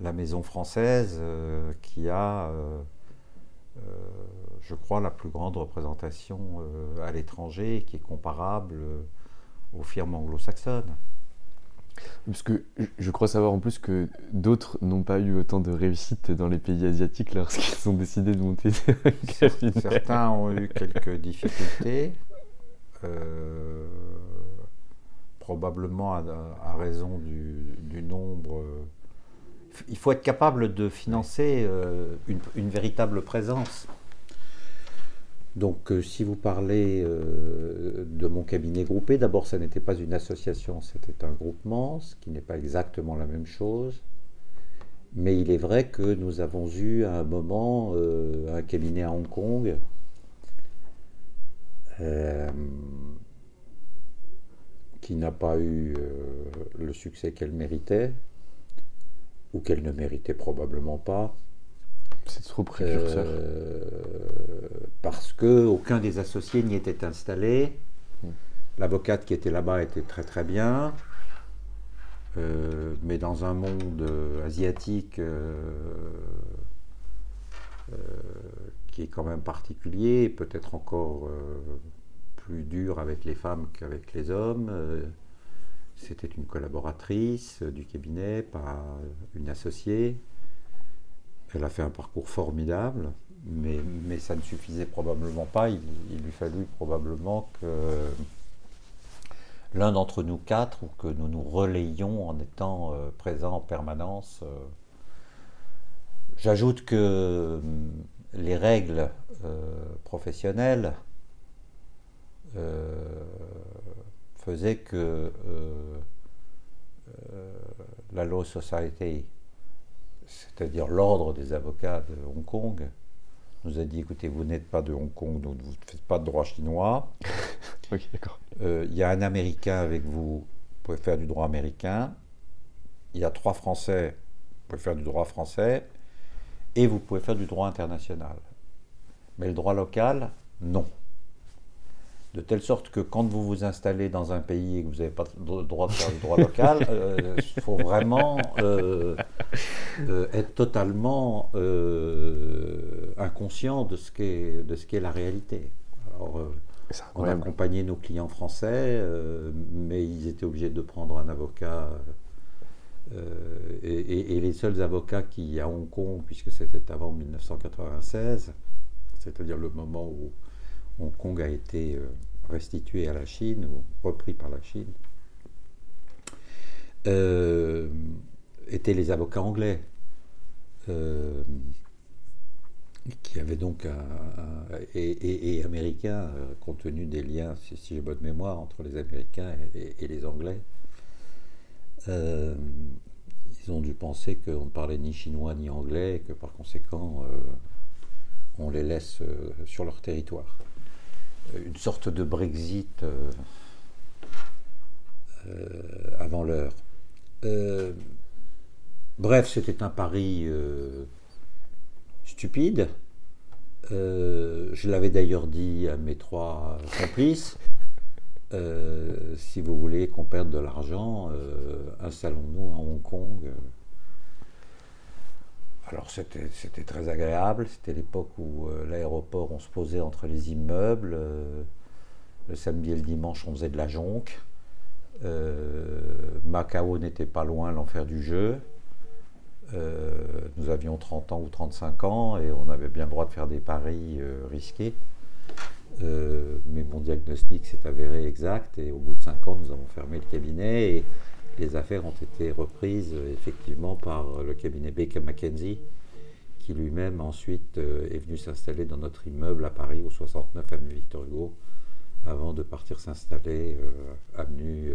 la maison française euh, qui a, euh, euh, je crois, la plus grande représentation à l'étranger et qui est comparable aux firmes anglo-saxonnes. Parce que je crois savoir en plus que d'autres n'ont pas eu autant de réussite dans les pays asiatiques lorsqu'ils ont décidé de monter Certains ont eu quelques difficultés probablement à, raison du, nombre. Euh, il faut être capable de financer euh, une, véritable présence. Donc, euh, si vous parlez de mon cabinet groupé, d'abord, ça n'était pas une association, c'était un groupement, ce qui n'est pas exactement la même chose. Mais il est vrai que nous avons eu à un moment un cabinet à Hong Kong qui n'a pas eu euh, le succès qu'elle méritait, ou qu'elle ne méritait probablement pas. C'est trop précurseur. Euh, parce que aucun des associés n'y était installé. L'avocate qui était là-bas était très très bien. Euh, mais dans un monde asiatique qui est quand même particulier, peut-être encore plus dur avec les femmes qu'avec les hommes. Euh, c'était une collaboratrice du cabinet, pas une associée. Elle a fait un parcours formidable, mais, ça ne suffisait probablement pas. Il, lui fallut probablement que l'un d'entre nous quatre, ou que nous nous relayions en étant euh, présents en permanence. Euh. J'ajoute que les règles professionnelles euh, faisait que euh, euh, la Law Society, c'est-à-dire l'ordre des avocats de Hong Kong, nous a dit écoutez, vous n'êtes pas de Hong Kong, donc vous ne faites pas de droit chinois. Il y a un Américain avec vous, vous pouvez faire du droit américain. Il y a trois Français, vous pouvez faire du droit français. Et vous pouvez faire du droit international. Mais le droit local, non de telle sorte que quand vous vous installez dans un pays et que vous n'avez pas le droit de faire le droit local, euh, il faut vraiment euh, euh, être totalement inconscient de ce qu'est de ce qu'est la réalité. Alors, on a accompagné nos clients français, mais ils étaient obligés de prendre un avocat. Et, et, les seuls avocats qui à Hong Kong, puisque c'était avant 1996, c'est-à-dire le moment où Hong Kong a été euh, restitué à la Chine ou repris par la Chine, euh, étaient les avocats anglais, euh, qui avaient donc et, américains, compte tenu des liens, si, j'ai bonne mémoire, entre les Américains et, les Anglais. ils ont dû penser qu'on ne parlait ni chinois ni anglais et que par conséquent on les laisse sur leur territoire une sorte de Brexit euh, euh, avant l'heure. Euh, bref, c'était un pari stupide. je l'avais d'ailleurs dit à mes trois complices. si vous voulez qu'on perde de l'argent, installons-nous à Hong Kong. Alors c'était très agréable, c'était l'époque où euh, l'aéroport, on se posait entre les immeubles, euh, le samedi et le dimanche on faisait de la jonque, euh, Macao n'était pas loin l'enfer du jeu, nous avions 30 ans ou 35 ans et on avait bien le droit de faire des paris risqués. mais mon diagnostic s'est avéré exact et au bout de 5 ans nous avons fermé le cabinet et les affaires ont été reprises euh, effectivement par le cabinet Baker McKenzie, qui lui-même ensuite euh, est venu s'installer dans notre immeuble à Paris, au 69 avenue Victor Hugo, avant de partir s'installer euh, avenue,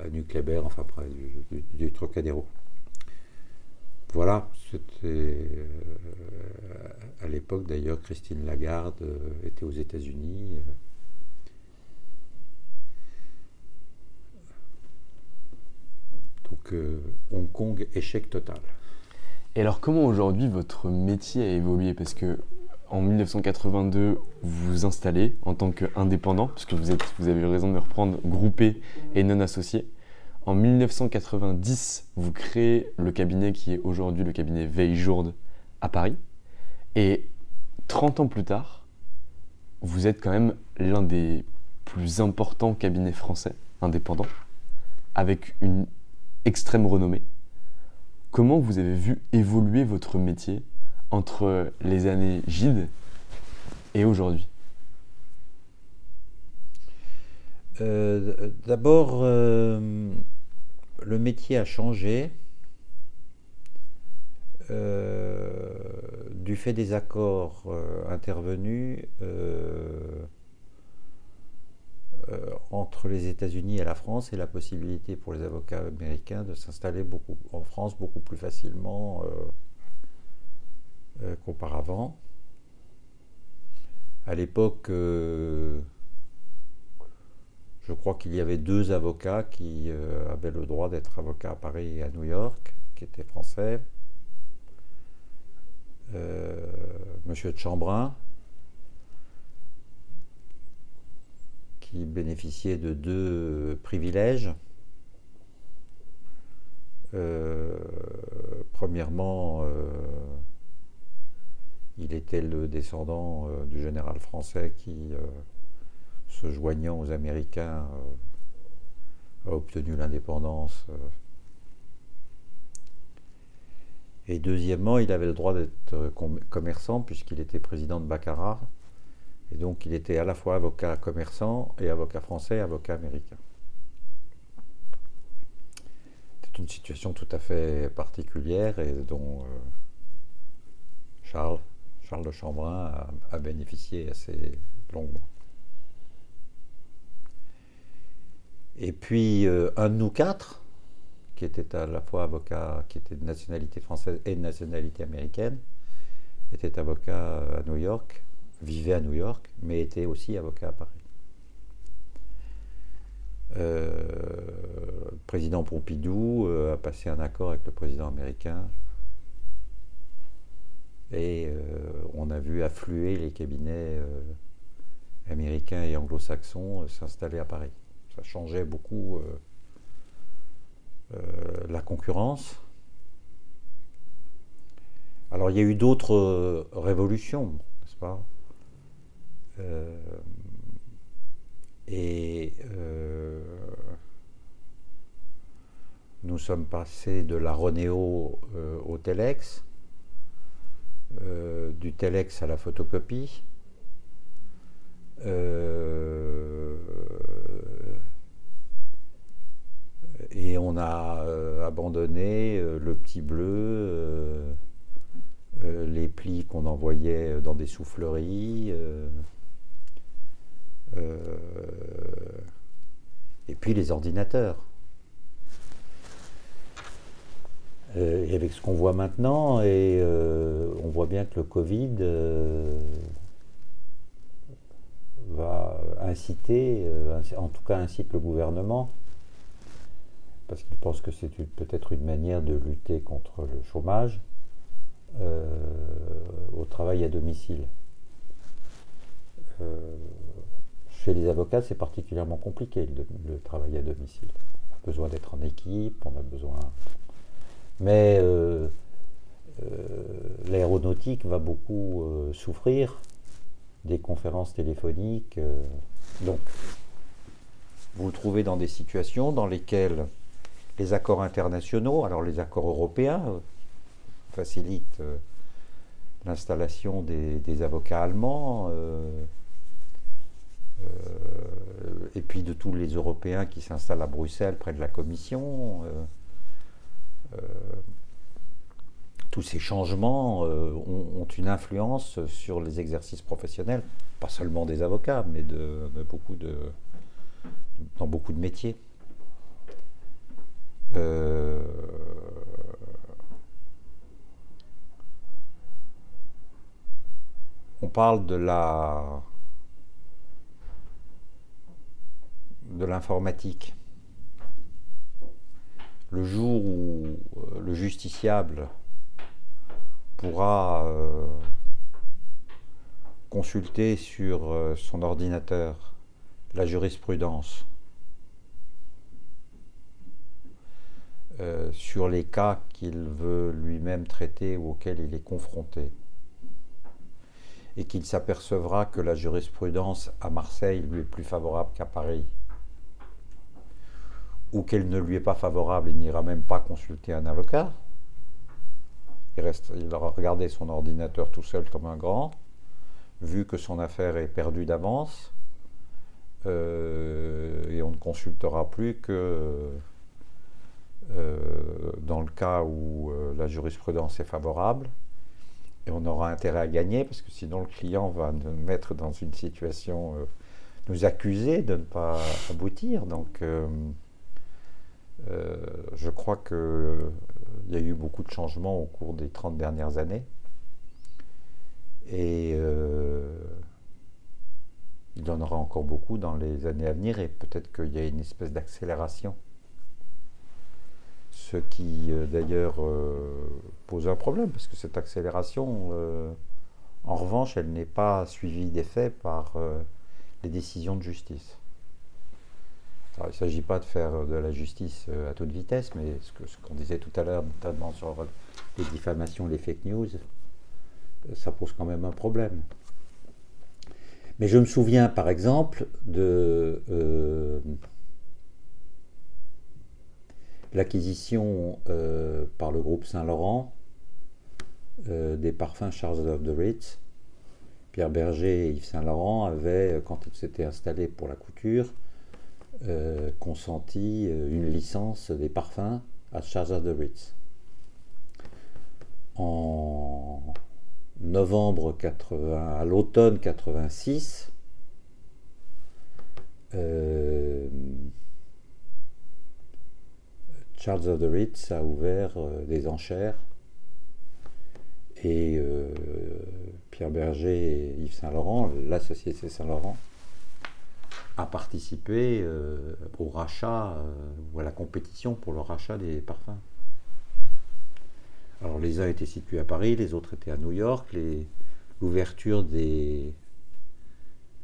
avenue Kléber, enfin près du, Trocadéro. voilà, c'était à l'époque d'ailleurs Christine Lagarde était aux États-Unis. Donc Hong Kong, échec total. Et alors comment aujourd'hui votre métier a évolué? Parce que en 1982, vous vous installez en tant qu'indépendant, puisque vous, êtes, vous avez eu raison de me reprendre groupé et non associé. En 1990, vous créez le cabinet qui est aujourd'hui le cabinet Veille-Jourde à Paris. Et 30 ans plus tard, vous êtes quand même l'un des plus importants cabinets français indépendants, avec une extrême renommée. Comment vous avez vu évoluer votre métier entre les années Gide et aujourd'hui? Euh, D'abord, euh, le métier a changé euh, du fait des accords intervenus entre les États-Unis et la France et la possibilité pour les avocats américains de s'installer en France beaucoup plus facilement euh, qu'auparavant. À l'époque, euh, je crois qu'il y avait deux avocats qui euh, avaient le droit d'être avocats à Paris et à New York, qui étaient français. Monsieur de Chambrin, qui bénéficiait de deux privilèges. premièrement, il était le descendant euh, du général français qui, euh, se joignant aux Américains, euh, a obtenu l'indépendance. Et deuxièmement, il avait le droit d'être commerçant puisqu'il était président de Baccarat. Et donc il était à la fois avocat commerçant et avocat français, avocat américain. C'était une situation tout à fait particulière et dont Charles Charles de Chambrin a, bénéficié assez longuement. Et puis euh, un de nous quatre, qui était à la fois avocat, qui était de nationalité française et de nationalité américaine, était avocat à New York, vivait à New York, mais était aussi avocat à Paris. Euh, le président Pompidou euh, a passé un accord avec le président américain et euh, on a vu affluer les cabinets euh, américains et anglo-saxons euh, s'installer à Paris. Ça changeait beaucoup la concurrence. Alors il y a eu d'autres révolutions, n'est-ce pas? Et nous sommes passés de la Renéo au Telex. Euh, du telex à la photocopie. Euh, et on a euh, abandonné le petit bleu, les plis qu'on envoyait dans des souffleries. Et puis les ordinateurs. Euh, et avec ce qu'on voit maintenant, et euh, on voit bien que le Covid euh, va inciter, en tout cas incite le gouvernement, parce qu'il pense que c'est peut-être une manière de lutter contre le chômage, au travail à domicile. Les avocats, c'est particulièrement compliqué le, le travail à domicile. On a besoin d'être en équipe, on a besoin mais euh, euh, l'aéronautique va beaucoup euh, souffrir des conférences téléphoniques. donc, vous vous trouvez dans des situations dans lesquelles les accords internationaux, alors les accords européens, facilitent l'installation des, avocats allemands euh, et puis de tous les Européens qui s'installent à Bruxelles près de la Commission. Euh, euh, tous ces changements ont, une influence sur les exercices professionnels, pas seulement des avocats, mais de, beaucoup de, dans beaucoup de métiers. On parle de la de l'informatique. Le jour où euh, le justiciable pourra euh, consulter sur euh, son ordinateur la jurisprudence sur les cas qu'il veut lui-même traiter ou auxquels il est confronté, et qu'il s'apercevra que la jurisprudence à Marseille lui est plus favorable qu'à Paris, ou qu'elle ne lui est pas favorable, il n'ira même pas consulter un avocat. Il, aura regardé son ordinateur tout seul comme un grand, vu que son affaire est perdue d'avance, euh, et on ne consultera plus que euh, dans le cas où euh, la jurisprudence est favorable. Et on aura intérêt à gagner, parce que sinon le client va nous mettre dans une situation, nous accuser de ne pas aboutir. Donc je crois qu'il euh, y a eu beaucoup de changements au cours des 30 dernières années. Et euh, il y en aura encore beaucoup dans les années à venir et peut-être qu'il y a une espèce d'accélération. Ce qui d'ailleurs pose un problème, parce que cette accélération, en revanche, elle n'est pas suivie d'effet par les décisions de justice il ne s'agit pas de faire de la justice euh, à toute vitesse, mais ce qu'on disait tout à l'heure, notamment sur les diffamations, les fake news, euh, ça pose quand même un problème. Mais je me souviens par exemple de euh, l'acquisition par le groupe Saint-Laurent des parfums Charles of the Ritz. Pierre Berger et Yves Saint-Laurent avaient, quand ils s'étaient installés pour la couture, euh, consenti euh, une licence des parfums à Charles de Ritz. En novembre 80, à l'automne 86, euh, Charles of the Ritz a ouvert des enchères et Pierre Berger et Yves Saint Laurent, la société Saint Laurent, a participé euh, au rachat euh, ou à la compétition pour le rachat des parfums. Alors les uns étaient situés à Paris, les autres étaient à New York. L'ouverture des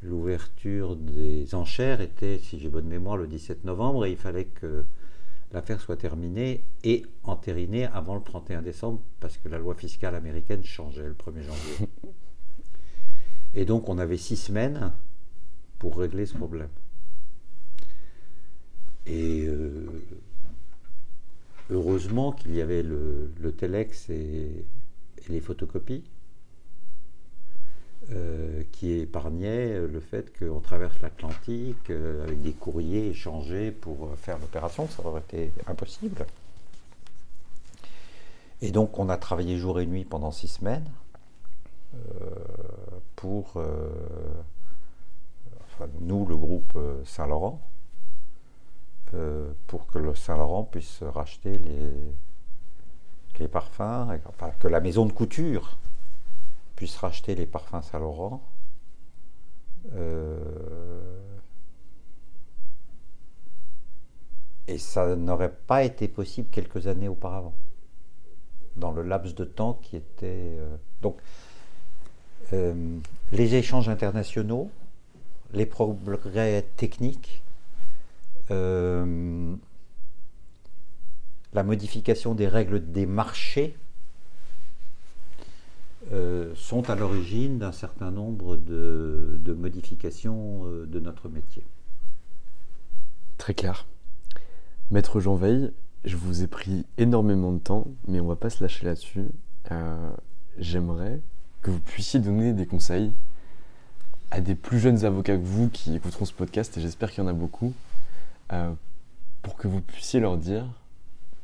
l'ouverture des enchères était, si j'ai bonne mémoire, le 17 novembre et il fallait que l'affaire soit terminée et entérinée avant le 31 décembre parce que la loi fiscale américaine changeait le 1er janvier. Et donc on avait six semaines pour régler ce problème. Et euh, heureusement qu'il y avait le, le Telex et, les photocopies euh, qui épargnaient le fait qu'on traverse l'Atlantique euh, avec des courriers échangés pour faire l'opération, ça aurait été impossible. Et donc on a travaillé jour et nuit pendant six semaines pour nous, le groupe euh, Saint-Laurent, euh, pour que le Saint-Laurent puisse racheter les, les parfums, enfin, que la maison de couture puisse racheter les parfums Saint-Laurent. Euh, et ça n'aurait pas été possible quelques années auparavant, dans le laps de temps qui était... donc, les échanges internationaux, les progrès techniques, euh, la modification des règles des marchés euh, sont à l'origine d'un certain nombre de, modifications euh, de notre métier. Très clair. Maître Jean Veil, je vous ai pris énormément de temps, mais on va pas se lâcher là-dessus. J'aimerais que vous puissiez donner des conseils à des plus jeunes avocats que vous qui écouteront ce podcast, et j'espère qu'il y en a beaucoup, euh, pour que vous puissiez leur dire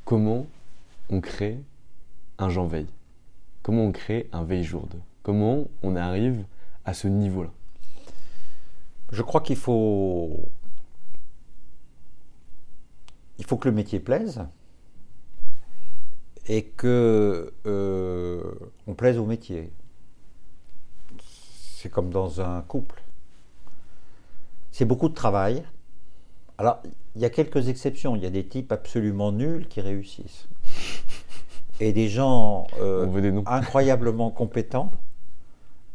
comment on crée un Jean Veille, comment on crée un Veille Jourde, comment on arrive à ce niveau-là. Je crois qu'il faut il faut que le métier plaise et que euh, on plaise au métier c'est comme dans un couple. C'est beaucoup de travail. Alors, il y a quelques exceptions. Il y a des types absolument nuls qui réussissent. Et des gens euh, des incroyablement compétents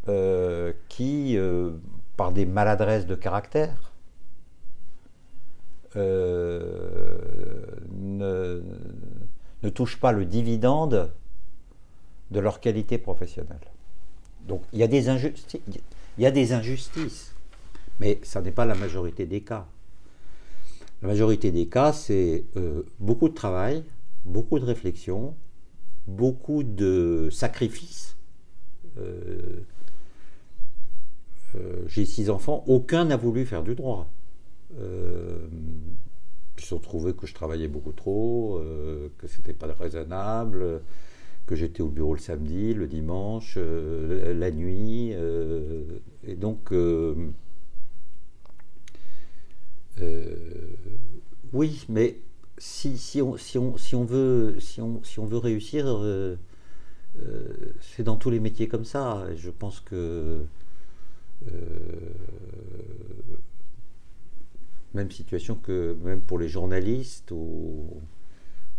euh, qui, euh, par des maladresses de caractère, ne, ne touchent pas le dividende de leur qualité professionnelle. Donc il y a des injustices, il y a des injustices, mais ça n'est pas la majorité des cas. La majorité des cas, c'est euh, beaucoup de travail, beaucoup de réflexion, beaucoup de sacrifices. Euh, euh, J'ai six enfants, aucun n'a voulu faire du droit. Ils se sont trouvés que je travaillais beaucoup trop, que c'était pas raisonnable, que j'étais au bureau le samedi, le dimanche, euh, la nuit, euh, et donc euh, oui, mais si, si, on, si, on, si, on veut, si, on, si on veut réussir, c'est dans tous les métiers comme ça. Je pense que même situation que même pour les journalistes ou,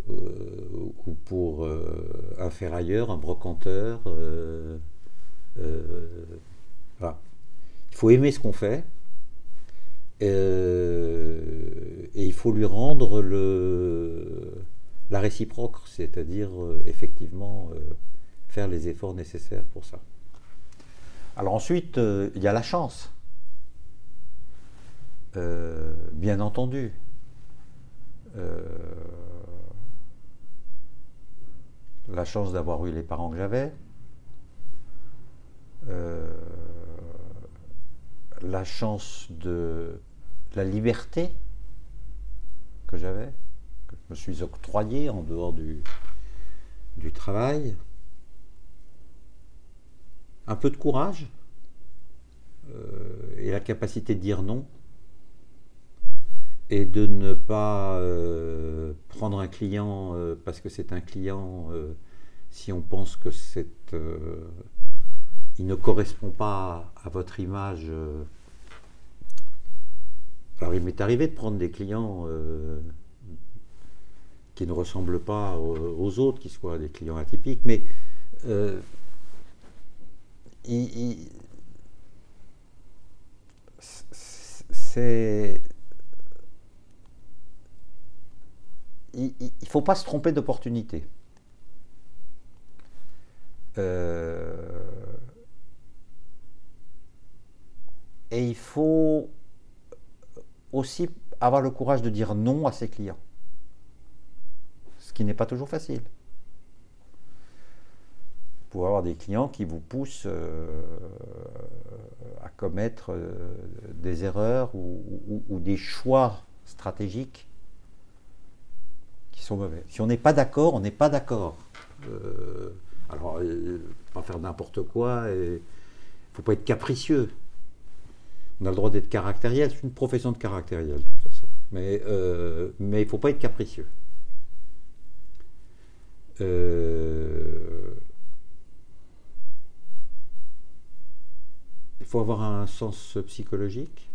ou pour euh, un ferrailleur, un brocanteur. euh, euh, voilà. Il faut aimer ce qu'on fait euh, et il faut lui rendre le, la réciproque, c'est-à-dire euh, effectivement euh, faire les efforts nécessaires pour ça. Alors ensuite, euh, il y a la chance. Euh, bien entendu. La chance d'avoir eu les parents que j'avais. Euh, la chance de la liberté que j'avais, que je me suis octroyé en dehors du, du travail. Un peu de courage euh, et la capacité de dire non et de ne pas euh, prendre un client euh, parce que c'est un client euh, si on pense que c'est il ne correspond pas à votre image. Alors il m'est arrivé de prendre des clients qui ne ressemblent pas aux, autres, qui soient des clients atypiques, mais c'est il ne faut pas se tromper d'opportunité. Euh, et il faut aussi avoir le courage de dire non à ses clients. Ce qui n'est pas toujours facile. Vous pouvez avoir des clients qui vous poussent euh, à commettre euh, des erreurs ou, des choix stratégiques qui sont mauvais. Si on n'est pas d'accord, on n'est pas d'accord. Euh, alors, euh, pas faire n'importe quoi il ne faut pas être capricieux. On a le droit d'être caractériel, c'est une profession de caractériel de toute façon. Mais, euh, il ne faut pas être capricieux. Euh, il faut avoir un sens psychologique,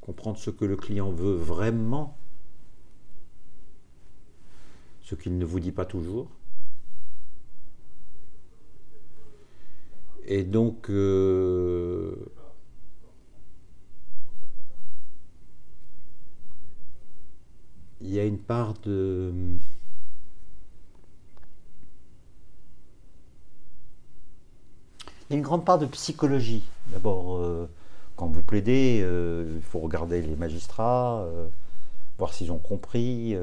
comprendre ce que le client veut vraiment, ce qu'il ne vous dit pas toujours. Et donc, euh, il y a une part de... Il y a une grande part de psychologie. D'abord, euh, quand vous plaidez, euh, il faut regarder les magistrats, voir s'ils ont compris,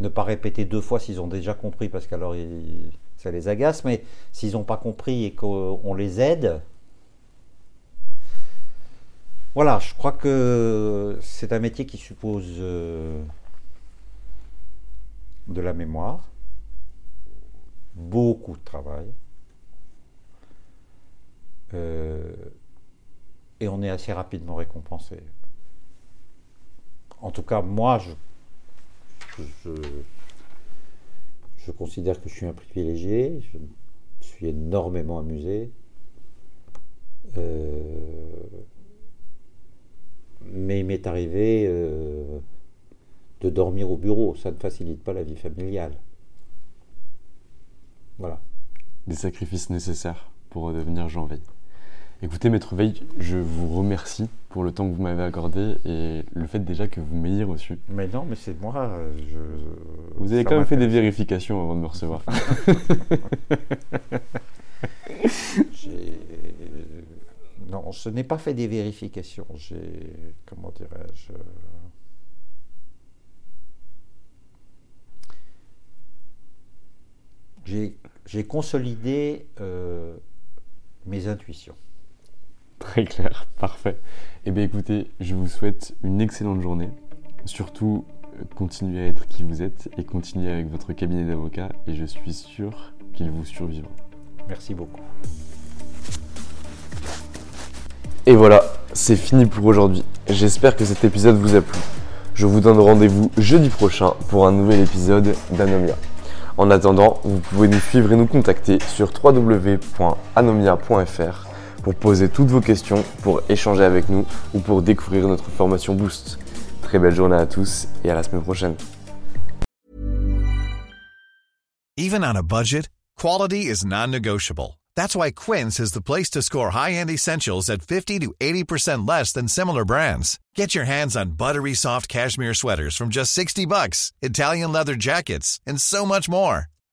ne pas répéter deux fois s'ils ont déjà compris, parce qu'alors ça les agace, mais s'ils n'ont pas compris et qu'on les aide, voilà, je crois que c'est un métier qui suppose euh, de la mémoire, beaucoup de travail, euh, et on est assez rapidement récompensé. En tout cas, moi, je, je, considère que je suis un privilégié, je suis énormément amusé. mais il m'est arrivé de dormir au bureau. Ça ne facilite pas la vie familiale. Voilà. Des sacrifices nécessaires pour redevenir Jean. Écoutez, Maître Veil, je vous remercie pour le temps que vous m'avez accordé et le fait déjà que vous m'ayez reçu. Mais non, mais c'est moi. Je... Vous avez quand même fait des vérifications avant de me recevoir. non, je n'ai pas fait des vérifications. J'ai. Comment dirais-je J'ai consolidé euh, mes intuitions. Très clair, parfait. Eh bien écoutez, je vous souhaite une excellente journée. Surtout, continuez à être qui vous êtes et continuez avec votre cabinet d'avocat et je suis sûr qu'il vous survivra. Merci beaucoup. Et voilà, c'est fini pour aujourd'hui. J'espère que cet épisode vous a plu. Je vous donne rendez-vous jeudi prochain pour un nouvel épisode d'Anomia. En attendant, vous pouvez nous suivre et nous contacter sur www.anomia.fr pour poser toutes vos questions, pour échanger avec nous ou pour découvrir notre formation Boost. Très belle journée à tous et à la semaine prochaine. Even on a budget, quality is non-negotiable. That's why Quince is the place to score high-end essentials at 50 to 80% less than similar brands. Get your hands on buttery soft cashmere sweaters from just 60 bucks, Italian leather jackets, and so much more.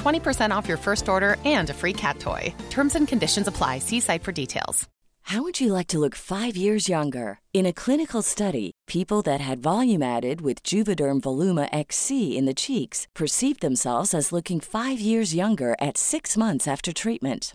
20% off your first order and a free cat toy. Terms and conditions apply. See site for details. How would you like to look five years younger? In a clinical study, people that had volume added with Juvederm Voluma XC in the cheeks perceived themselves as looking five years younger at six months after treatment.